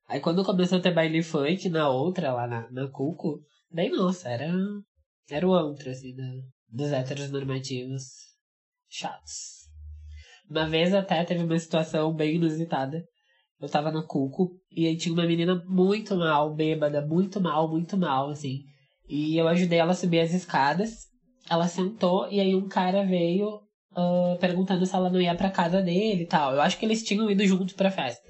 Aí quando começou a ter baile funk na outra, lá na, na Cuco, Daí, nossa, era, era o antro, assim, dos héteros normativos chatos. Uma vez até teve uma situação bem inusitada. Eu tava no cuco e aí tinha uma menina muito mal, bêbada, muito mal, muito mal, assim. E eu ajudei ela a subir as escadas. Ela sentou e aí um cara veio uh, perguntando se ela não ia pra casa dele e tal. Eu acho que eles tinham ido juntos pra festa.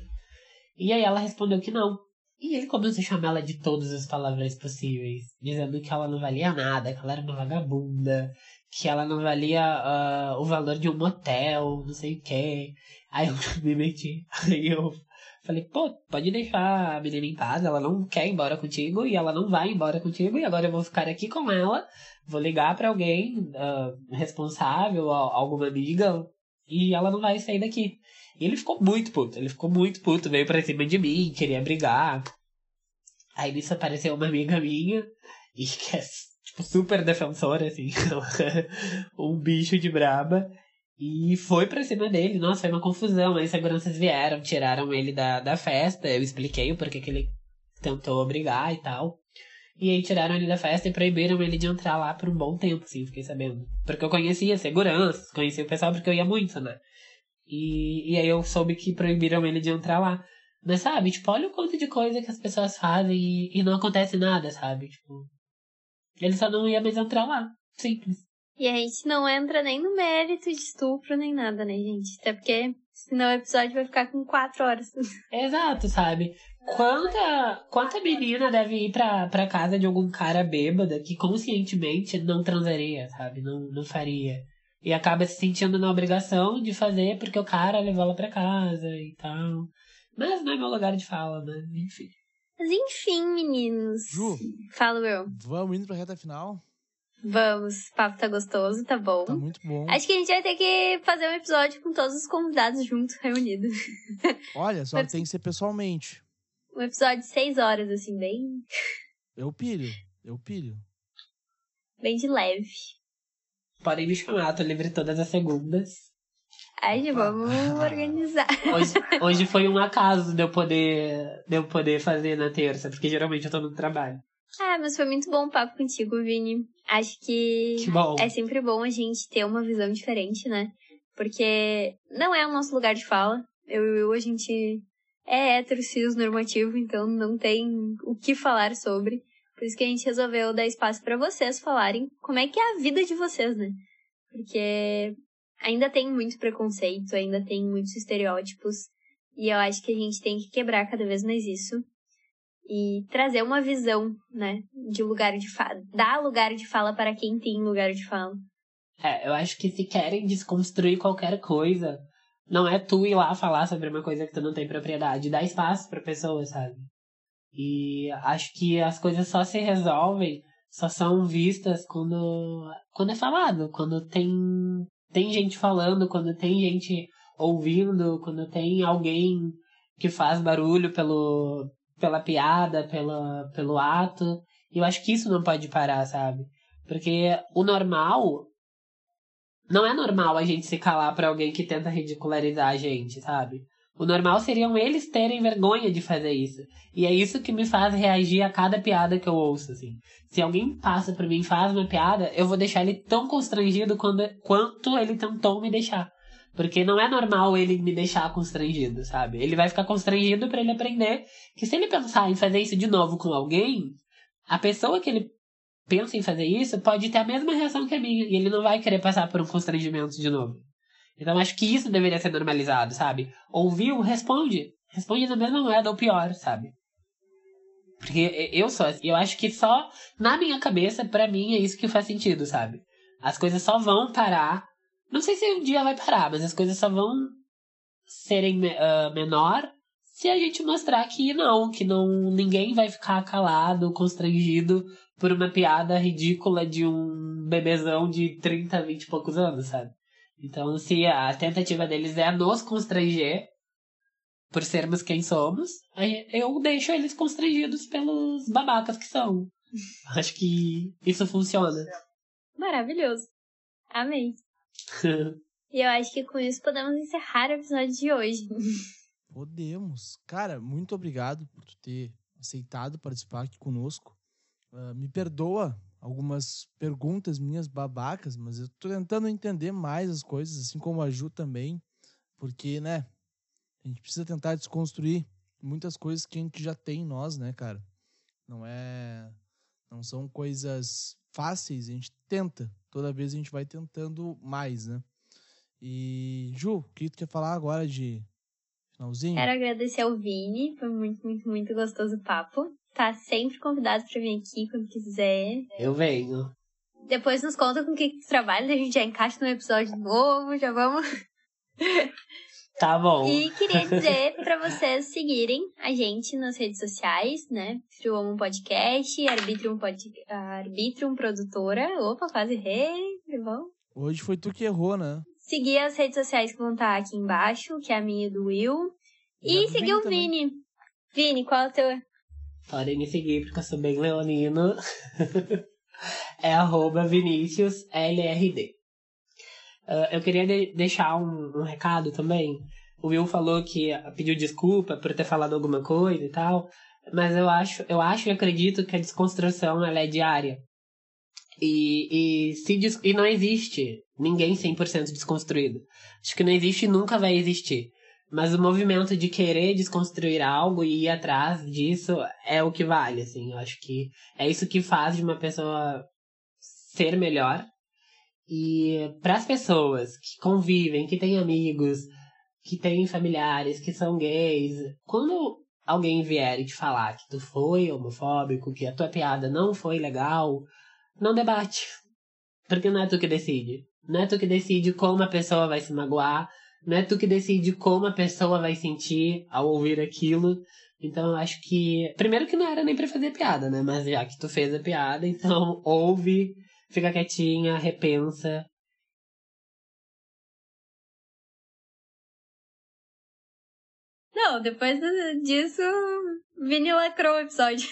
E aí ela respondeu que não. E ele começou a chamar ela de todas as palavras possíveis, dizendo que ela não valia nada, que ela era uma vagabunda, que ela não valia uh, o valor de um motel, não sei o quê. Aí eu *laughs* me meti. Aí eu falei, pô, pode deixar a menina em paz, ela não quer ir embora contigo e ela não vai embora contigo e agora eu vou ficar aqui com ela, vou ligar para alguém uh, responsável, alguma amiga, e ela não vai sair daqui. E ele ficou muito puto, ele ficou muito puto, veio pra cima de mim, queria brigar. Aí nisso apareceu uma amiga minha, e que é tipo super defensora, assim, *laughs* um bicho de braba. E foi pra cima dele, nossa, foi uma confusão. Aí seguranças vieram, tiraram ele da, da festa. Eu expliquei o porquê que ele tentou brigar e tal. E aí tiraram ele da festa e proibiram ele de entrar lá por um bom tempo, assim, fiquei sabendo. Porque eu conhecia seguranças, conhecia o pessoal porque eu ia muito, né? E, e aí eu soube que proibiram ele de entrar lá. Mas sabe, tipo, olha o quanto de coisa que as pessoas fazem e, e não acontece nada, sabe? Tipo. Ele só não ia mais entrar lá. Simples. E a gente não entra nem no mérito de estupro nem nada, né, gente? Até porque senão o episódio vai ficar com quatro horas. *laughs* Exato, sabe? Quanta, quanta menina deve ir pra, pra casa de algum cara bêbada que conscientemente não transaria, sabe? Não, não faria. E acaba se sentindo na obrigação de fazer porque o cara levou ela pra casa e tal. Mas não é meu lugar de fala, né? Enfim. Mas enfim, meninos. Ju. Falo eu. Vamos indo pra reta final? Vamos. O papo tá gostoso, tá bom. Tá muito bom. Acho que a gente vai ter que fazer um episódio com todos os convidados juntos, reunidos. *laughs* Olha, só tem que ser pessoalmente. Um episódio de seis horas, assim, bem. Eu pilho. Eu pilho. Bem de leve. Podem me chamar, tô livre todas as segundas. Aí vamos organizar. Hoje, *laughs* hoje foi um acaso de eu, poder, de eu poder fazer na terça, porque geralmente eu tô no trabalho. Ah, mas foi muito bom o papo contigo, Vini. Acho que, que é sempre bom a gente ter uma visão diferente, né? Porque não é o nosso lugar de fala. Eu e eu, a gente é hétero, cis, normativo, então não tem o que falar sobre. Por isso que a gente resolveu dar espaço para vocês falarem como é que é a vida de vocês, né? Porque ainda tem muito preconceito, ainda tem muitos estereótipos. E eu acho que a gente tem que quebrar cada vez mais isso. E trazer uma visão, né? De lugar de fala. Dar lugar de fala para quem tem lugar de fala. É, eu acho que se querem desconstruir qualquer coisa, não é tu ir lá falar sobre uma coisa que tu não tem propriedade. Dá espaço pra pessoa, sabe? E acho que as coisas só se resolvem, só são vistas quando, quando é falado, quando tem, tem gente falando, quando tem gente ouvindo, quando tem alguém que faz barulho pelo, pela piada, pela, pelo ato. E eu acho que isso não pode parar, sabe? Porque o normal. Não é normal a gente se calar pra alguém que tenta ridicularizar a gente, sabe? O normal seriam eles terem vergonha de fazer isso. E é isso que me faz reagir a cada piada que eu ouço, assim. Se alguém passa por mim e faz uma piada, eu vou deixar ele tão constrangido quando, quanto ele tentou me deixar. Porque não é normal ele me deixar constrangido, sabe? Ele vai ficar constrangido para ele aprender que se ele pensar em fazer isso de novo com alguém, a pessoa que ele pensa em fazer isso pode ter a mesma reação que a minha. E ele não vai querer passar por um constrangimento de novo. Então acho que isso deveria ser normalizado, sabe? Ouviu, responde. Responde da mesma moeda ou pior, sabe? Porque eu só, eu acho que só na minha cabeça, para mim, é isso que faz sentido, sabe? As coisas só vão parar. Não sei se um dia vai parar, mas as coisas só vão serem uh, menor se a gente mostrar que não, que não ninguém vai ficar calado, constrangido por uma piada ridícula de um bebezão de 30, 20 e poucos anos, sabe? Então, se a tentativa deles é nos constranger por sermos quem somos, eu deixo eles constrangidos pelos babacas que são. *laughs* Acho que isso funciona. Maravilhoso. Amei. *laughs* e eu acho que com isso podemos encerrar o episódio de hoje. *laughs* Podemos. Cara, muito obrigado por tu ter aceitado participar aqui conosco. Uh, me perdoa algumas perguntas minhas babacas, mas eu tô tentando entender mais as coisas, assim como a Ju também, porque, né, a gente precisa tentar desconstruir muitas coisas que a gente já tem em nós, né, cara? Não é não são coisas fáceis, a gente tenta, toda vez a gente vai tentando mais, né? E Ju, o que tu quer falar agora de finalzinho? Quero agradecer ao Vini, foi muito, muito, muito gostoso o papo tá sempre convidado para vir aqui quando quiser. Eu venho. Depois nos conta com o que, que trabalha, a gente já encaixa no episódio novo, já vamos. *laughs* Tá bom. E queria dizer para vocês seguirem a gente nas redes sociais, né? Truamo Podcast, Arbitrium, Pod... Arbitrium Produtora. Opa, quase errei, tá bom? Hoje foi tu que errou, né? Seguir as redes sociais que vão estar aqui embaixo, que é a minha e do Will. E seguir o Vini. Vini, qual é o teu Podem me seguir porque eu sou bem leonino. *laughs* é arroba ViniciusLRD. Uh, ah, eu queria de deixar um, um, recado também. O Will falou que pediu desculpa por ter falado alguma coisa e tal, mas eu acho, eu acho e acredito que a desconstrução ela é diária. E, e, se, e não existe ninguém 100% desconstruído. Acho que não existe e nunca vai existir. Mas o movimento de querer desconstruir algo e ir atrás disso é o que vale, assim. Eu acho que é isso que faz de uma pessoa ser melhor. E para as pessoas que convivem, que têm amigos, que têm familiares que são gays, quando alguém vier e te falar que tu foi homofóbico, que a tua piada não foi legal, não debate. Porque não é tu que decide. Não é tu que decide como a pessoa vai se magoar, não é tu que decide como a pessoa vai sentir ao ouvir aquilo. Então eu acho que. Primeiro que não era nem pra fazer piada, né? Mas já que tu fez a piada, então *laughs* ouve, fica quietinha, repensa. Não, depois disso, Vini lacrou o episódio.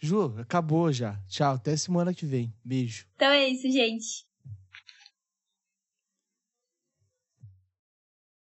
Ju, acabou já. Tchau, até semana que vem. Beijo. Então é isso, gente.